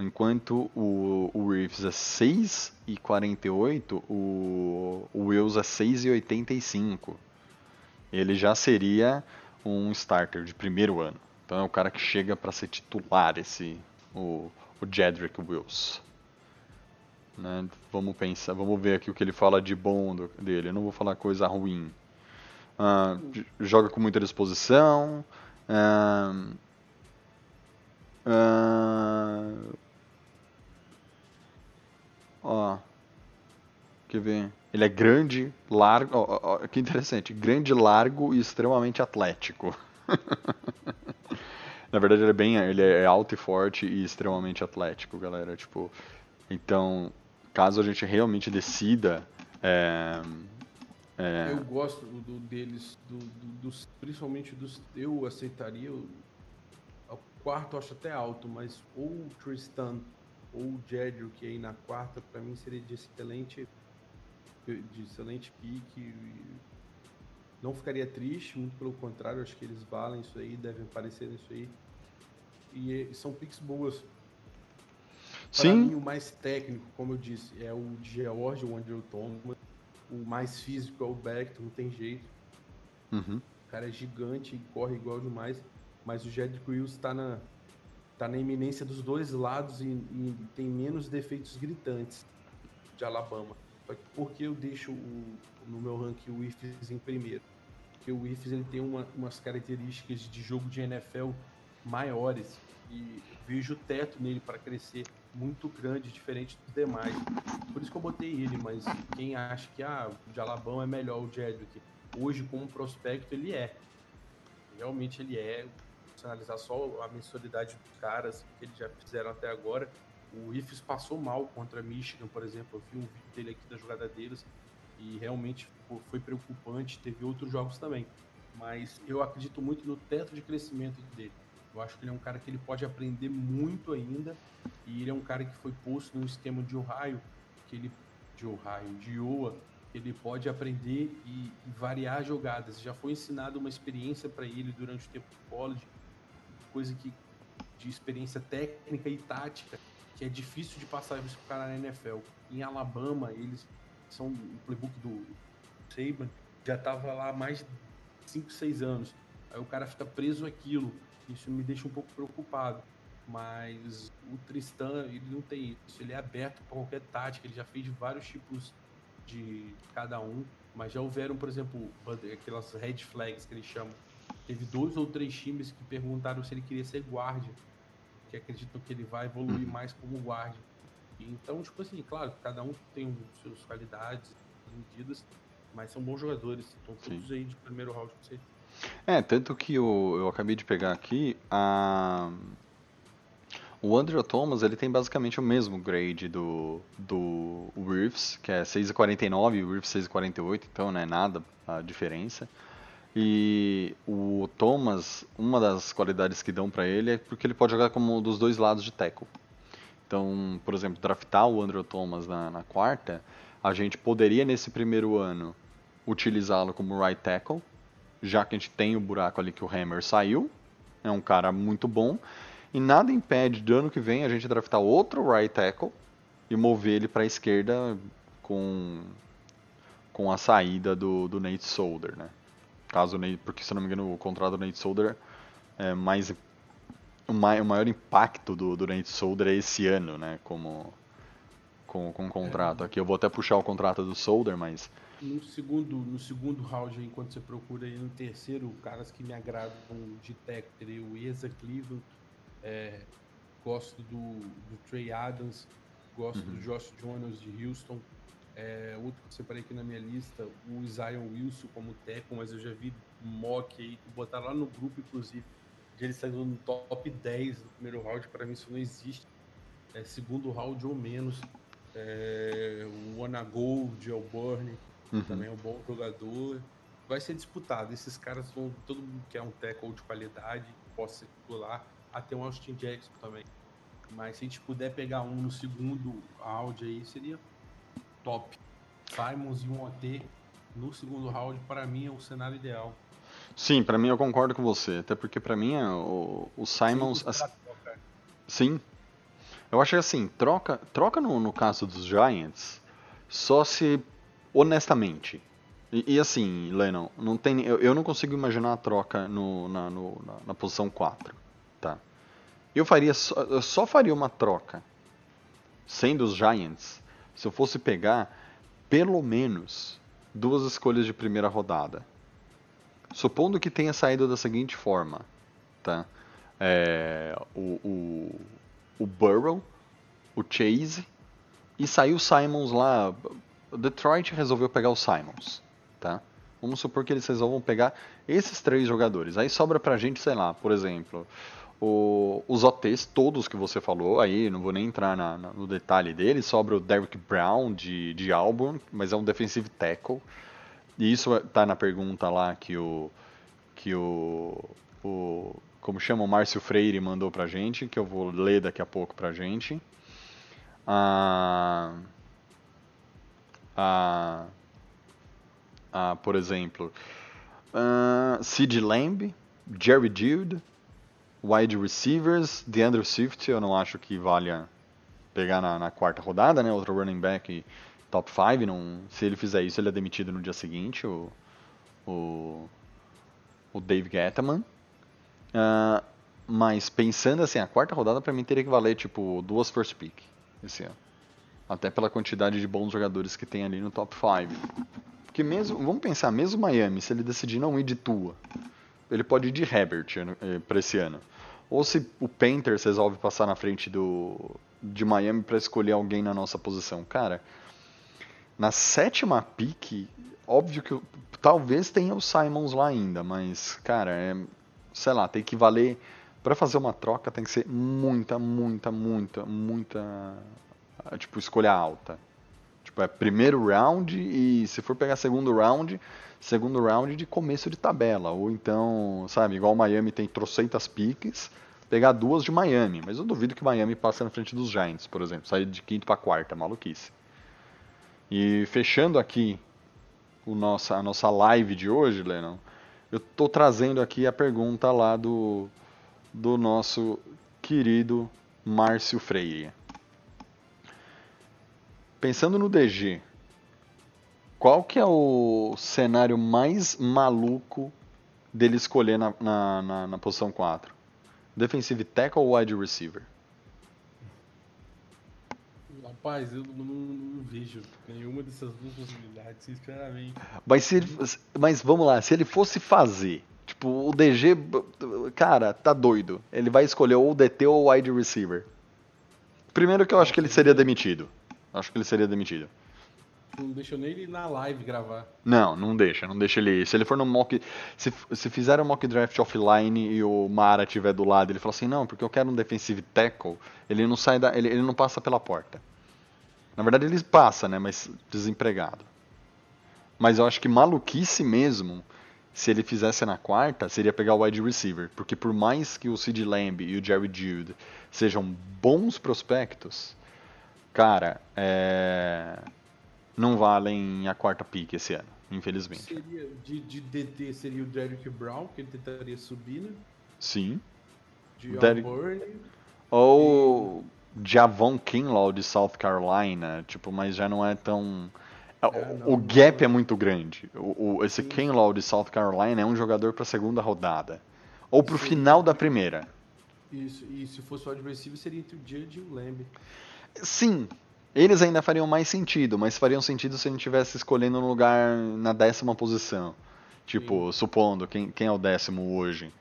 Enquanto o, o Reeves é 6,48, o, o Wills é 6,85. Ele já seria um starter de primeiro ano. Então é o cara que chega para ser titular, esse o, o Jedrick Wills. Né? Vamos pensar, vamos ver aqui o que ele fala de bom do- dele. Eu não vou falar coisa ruim. Ah, joga com muita disposição. ah, ah, ó, quer ver? Ele é grande, largo. ó, ó, que interessante. Grande, largo e extremamente atlético. <laughs> Na verdade, ele é bem, ele é alto e forte e extremamente atlético, galera. Tipo, então, caso a gente realmente decida, é, é, Eu gosto do, do- deles, do- dos, principalmente dos. Eu aceitaria. O, o quarto eu acho até alto, mas ou o Tristan ou o Jedrick aí na quarta, pra mim seria de excelente. De excelente pique. Não ficaria triste, muito pelo contrário, acho que eles valem isso aí, devem aparecer nisso aí. E, são picks boas. Para sim, mim, o mais técnico, como eu disse, é o George, o Andrew Thomas. O mais físico é o Beckton, não tem jeito. uhum, O cara é gigante e corre igual demais. Mas o Jedrick Wills tá na, tá na iminência dos dois lados e, e tem menos defeitos gritantes de Alabama. Por que eu deixo o- no meu ranking o Ifes em primeiro? Porque o Ifes ele tem uma- umas características de jogo de NFL maiores e vejo o teto nele para crescer muito grande, diferente dos demais. Por isso que eu botei ele, mas quem acha que ah, o de Alabama é melhor o Jedrick, hoje como prospecto ele é. Realmente ele é analisar só a mensalidade dos caras que eles já fizeram até agora, o Ifes passou mal contra Michigan, por exemplo. Eu vi um vídeo dele aqui da jogada deles e realmente foi preocupante. Teve outros jogos também, mas eu acredito muito no teto de crescimento dele. Eu acho que ele é um cara que ele pode aprender muito ainda e ele é um cara que foi posto num esquema de Ohio, que ele de Ohio, de Iowa, ele pode aprender e, e variar jogadas. Já foi ensinado uma experiência para ele durante o tempo de college, coisa que de experiência técnica e tática que é difícil de passar isso para cara na NFL. Em Alabama, eles são o playbook do Saban já estava lá há mais de 5, 6 anos. Aí o cara fica preso aquilo. Isso me deixa um pouco preocupado. Mas o Tristan, ele não tem isso. Ele é aberto para qualquer tática. Ele já fez vários tipos de cada um. Mas já houveram, por exemplo, aquelas red flags que eles chamam. Teve dois ou três times que perguntaram se ele queria ser guarda que acreditam que ele vai evoluir uhum. mais como guarda. Então, tipo assim, claro, cada um tem seus qualidades, medidas, mas são bons jogadores. Estão todos Sim. aí de primeiro round com você. É, tanto que eu, eu acabei de pegar aqui a. O Andrew Thomas, ele tem basicamente o mesmo grade do, do Reeves, que é 6,49 e o Reeves 6,48, então não é nada a diferença. E o Thomas, uma das qualidades que dão para ele é porque ele pode jogar como dos dois lados de tackle. Então, por exemplo, draftar o Andrew Thomas na, na quarta, a gente poderia nesse primeiro ano utilizá-lo como right tackle, já que a gente tem o buraco ali que o Hammer saiu, é um cara muito bom, e nada impede de ano que vem a gente draftar outro right tackle e mover ele para a esquerda com com a saída do, do Nate Solder, né? Caso porque se não me engano o contrato do Nate Solder é mais o, maior impacto do, do Nate Solder é esse ano, né? Como com, com o contrato. É. Aqui eu vou até puxar o contrato do Solder, mas no segundo no segundo round enquanto você procura aí no terceiro caras que me agradam de tech teria o Eza Cleveland é, gosto do, do Trey Adams gosto uhum. do Josh Jones de Houston é, outro que eu separei aqui na minha lista, o Zion Wilson como teco, mas eu já vi mock aí, botar lá no grupo, inclusive, de ele saindo no top 10 do primeiro round, para mim isso não existe. É, segundo round ou menos. É, o Anagol de Alborne uhum. também é um bom jogador. Vai ser disputado. Esses caras vão. Todo mundo quer um tackle de qualidade, possa ser titular. Até um Austin Jackson também. Mas se a gente puder pegar um no segundo round aí, seria top. Simons e um OT no segundo round, para mim, é o cenário ideal. Sim, para mim eu concordo com você. Até porque para mim é o, o Simons. Sim, assim, sim. Eu acho que assim, troca, troca no, no caso dos Giants, só se honestamente. E, e assim, Lennon, não tem, eu, eu, não consigo imaginar a troca no, na, no, na, na, posição 4. Tá? Eu faria só, eu só faria uma troca sendo os Giants se eu fosse pegar pelo menos duas escolhas de primeira rodada, supondo que tenha saído da seguinte forma, tá? É, o, o, o Burrow, o Chase e saiu o Simons lá. Detroit resolveu pegar o Simons, tá? Vamos supor que eles resolvam pegar esses três jogadores. Aí sobra pra gente, sei lá, por exemplo, o, os OTs todos que você falou, aí não vou nem entrar na, na, no detalhe dele, sobra o Derrick Brown de, de Auburn, mas é um defensive tackle. E isso tá na pergunta lá que o que o, o como chama o Márcio Freire mandou pra gente, que eu vou ler daqui a pouco pra gente. Ah, ah, ah, por exemplo, uh, Sid Lamb, Jerry Jude, wide receivers, DeAndre Swift, eu não acho que valha pegar na, na quarta rodada, né? Outro running back top 5, não, se ele fizer isso, ele é demitido no dia seguinte, o, o, o Dave Gettman. Uh, mas pensando assim, a quarta rodada para mim teria que valer tipo duas first pick esse ano. Até pela quantidade de bons jogadores que tem ali no top 5. Porque mesmo, vamos pensar, mesmo Miami, se ele decidir não ir de Tua, ele pode ir de Herbert eh, para esse ano. Ou se o Panthers resolve passar na frente do de Miami para escolher alguém na nossa posição. Cara, na sétima pick, óbvio que talvez tenha o Simons lá ainda, mas, cara, é, sei lá, tem que valer. Pra fazer uma troca tem que ser muita, muita, muita, muita. Tipo, escolha alta. Tipo, é primeiro round e se for pegar segundo round, segundo round de começo de tabela. Ou então, sabe, igual Miami tem trocentas piques, pegar duas de Miami. Mas eu duvido que Miami passe na frente dos Giants, por exemplo. Sair de quinto para quarta, maluquice. E fechando aqui o nossa, a nossa live de hoje, Lennon, eu tô trazendo aqui a pergunta lá do, do nosso querido Márcio Freire. Pensando no DG, qual que é o cenário mais maluco dele escolher na, na, na, na posição 4? Defensive tackle ou wide receiver? Rapaz, eu não, não vejo nenhuma dessas duas possibilidades, sinceramente. Mas, se ele, mas vamos lá, se ele fosse fazer, tipo, o DG, cara, tá doido. Ele vai escolher ou o DT ou o wide receiver. Primeiro que eu acho que ele seria demitido. Acho que ele seria demitido. Não deixa nem ele na live gravar. Não, não deixa, não deixa ele. Se ele for no mock. Se, se fizer um mock draft offline e o Mara estiver do lado, ele fala assim, não, porque eu quero um defensive tackle, ele não sai da. ele, ele não passa pela porta. Na verdade ele passa, né? Mas desempregado. Mas eu acho que maluquice mesmo, se ele fizesse na quarta, seria pegar o wide receiver. Porque por mais que o Sid Lamb e o Jerry Jude sejam bons prospectos, cara, é... não valem a quarta pick esse ano, infelizmente. Seria, de, de DT seria o Derrick Brown, que ele tentaria subir, né? Sim. De Derrick- Auburn. Ou Javon Kinlaw de South Carolina, tipo, mas já não é tão. É, o- não, o não gap é. é muito grande. O, o- esse Sim. Kinlaw de South Carolina é um jogador para segunda rodada. Ou pro Sim. final da primeira. Isso, e se fosse o receiver, seria entre o Judge e o Lamb. Sim, eles ainda fariam mais sentido, mas fariam sentido se a gente estivesse escolhendo um lugar na décima posição. Tipo, supondo, quem, quem é o décimo hoje?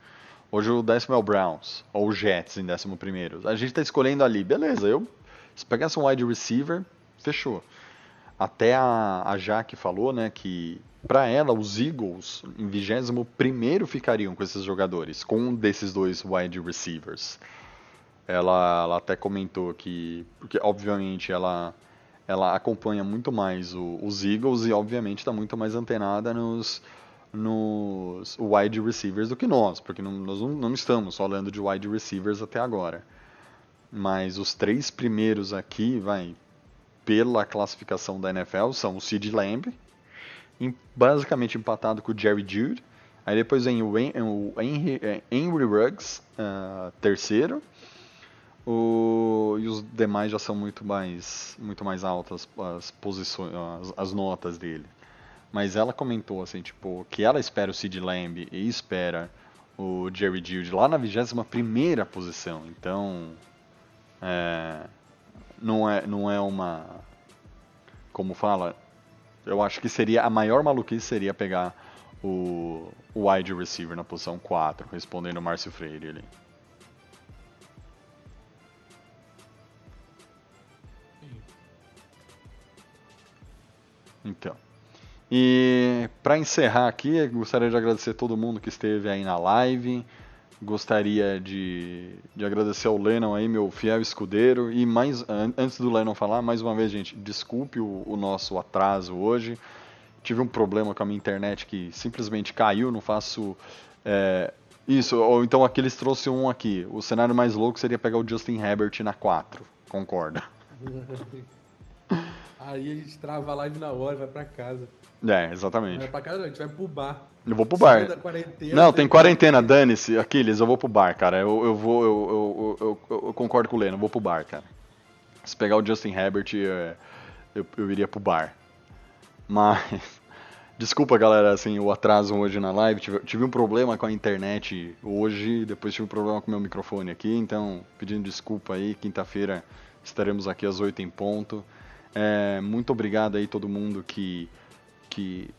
Hoje o décimo é o Browns, ou o Jets em décimo primeiro. A gente tá escolhendo ali, beleza, eu se pegasse um wide receiver, fechou. Até a, a Jaque falou, né, que pra ela os Eagles em 21 primeiro ficariam com esses jogadores, com um desses dois wide receivers. Ela, ela até comentou que, porque obviamente ela, ela acompanha muito mais o- os Eagles e obviamente está muito mais antenada nos, nos wide receivers do que nós, porque não, nós não, estamos falando de wide receivers até agora. Mas os três primeiros aqui, vai, pela classificação da NFL, são o Sid Lamb, em- basicamente empatado com o Jerry Jude. Aí depois vem o, Hen- o Henry, eh, Henry Ruggs, ah, terceiro. O- e os demais já são muito mais, muito mais altas as posições, as, as notas dele. Mas ela comentou assim, tipo, que ela espera o Sid Lamb e espera o Jerry Jude lá na 21 primeira posição. Então, é, não é, não é uma, como fala, eu acho que seria a maior maluquice seria pegar o, o wide receiver na posição 4, respondendo o Márcio Freire ali. Então. E para encerrar aqui, gostaria de agradecer todo mundo que esteve aí na live. Gostaria de, de agradecer ao Lennon aí, meu fiel escudeiro. E mais an- antes do Lennon falar, mais uma vez, gente, desculpe o, o nosso atraso hoje. Tive um problema com a minha internet que simplesmente caiu, não faço. é, isso, ou então aqui eles trouxeram um aqui. O cenário mais louco seria pegar o Justin Herbert na 4. Concorda? <laughs> Aí a gente trava a live na hora, vai pra casa. É, exatamente. Vai pra casa, não, a gente vai pro bar. Eu vou pro bar. da quarentena, Não, tem que- quarentena, dane-se. Aquiles, eu vou pro bar, cara. Eu, eu vou, eu, eu, eu, eu- eu concordo com o Leno, eu vou pro bar, cara. Se pegar o Justin Herbert, é, eu, eu iria pro bar. Mas, <laughs> desculpa, galera, assim, o atraso hoje na live. Tive, tive um problema com a internet hoje, depois tive um problema com o meu microfone aqui, então, pedindo desculpa aí. Quinta-feira estaremos aqui às 8 em ponto. É, muito obrigado aí todo mundo que, que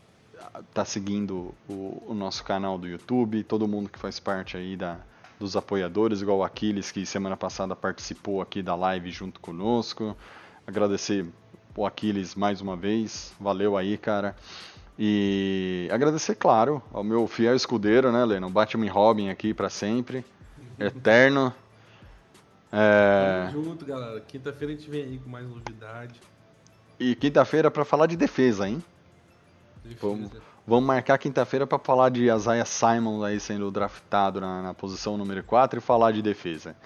tá seguindo o, o nosso canal do YouTube, todo mundo que faz parte aí da, dos apoiadores, igual o Aquiles, que semana passada participou aqui da live junto conosco. Agradecer o Aquiles mais uma vez, valeu aí, cara. E agradecer, claro, ao meu fiel escudeiro, né, Leno? Batman Robin aqui para sempre. <laughs> Eterno. É... Tamo junto, galera. Quinta-feira a gente vem aí com mais novidade. E quinta-feira para falar de defesa, hein? Defesa. Vamos, vamos marcar quinta-feira para falar de Isaiah Simon aí sendo draftado na, na posição número 4 e falar de defesa.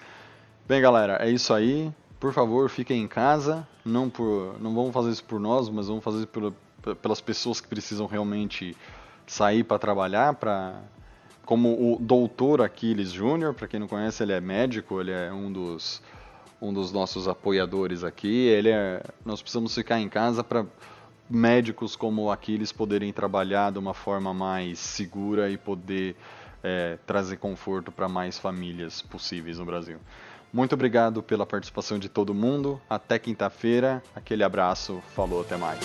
Bem, galera, é isso aí. Por favor, fiquem em casa. Não, por, não vamos fazer isso por nós, mas vamos fazer isso por, pelas pessoas que precisam realmente sair para trabalhar, para como o doutor Aquiles Júnior, para quem não conhece, ele é médico, ele é um dos um dos nossos apoiadores aqui. Ele é, nós precisamos ficar em casa para médicos como Aquiles poderem trabalhar de uma forma mais segura e poder é, trazer conforto para mais famílias possíveis no Brasil. Muito obrigado pela participação de todo mundo. Até quinta-feira. Aquele abraço. Falou, até mais.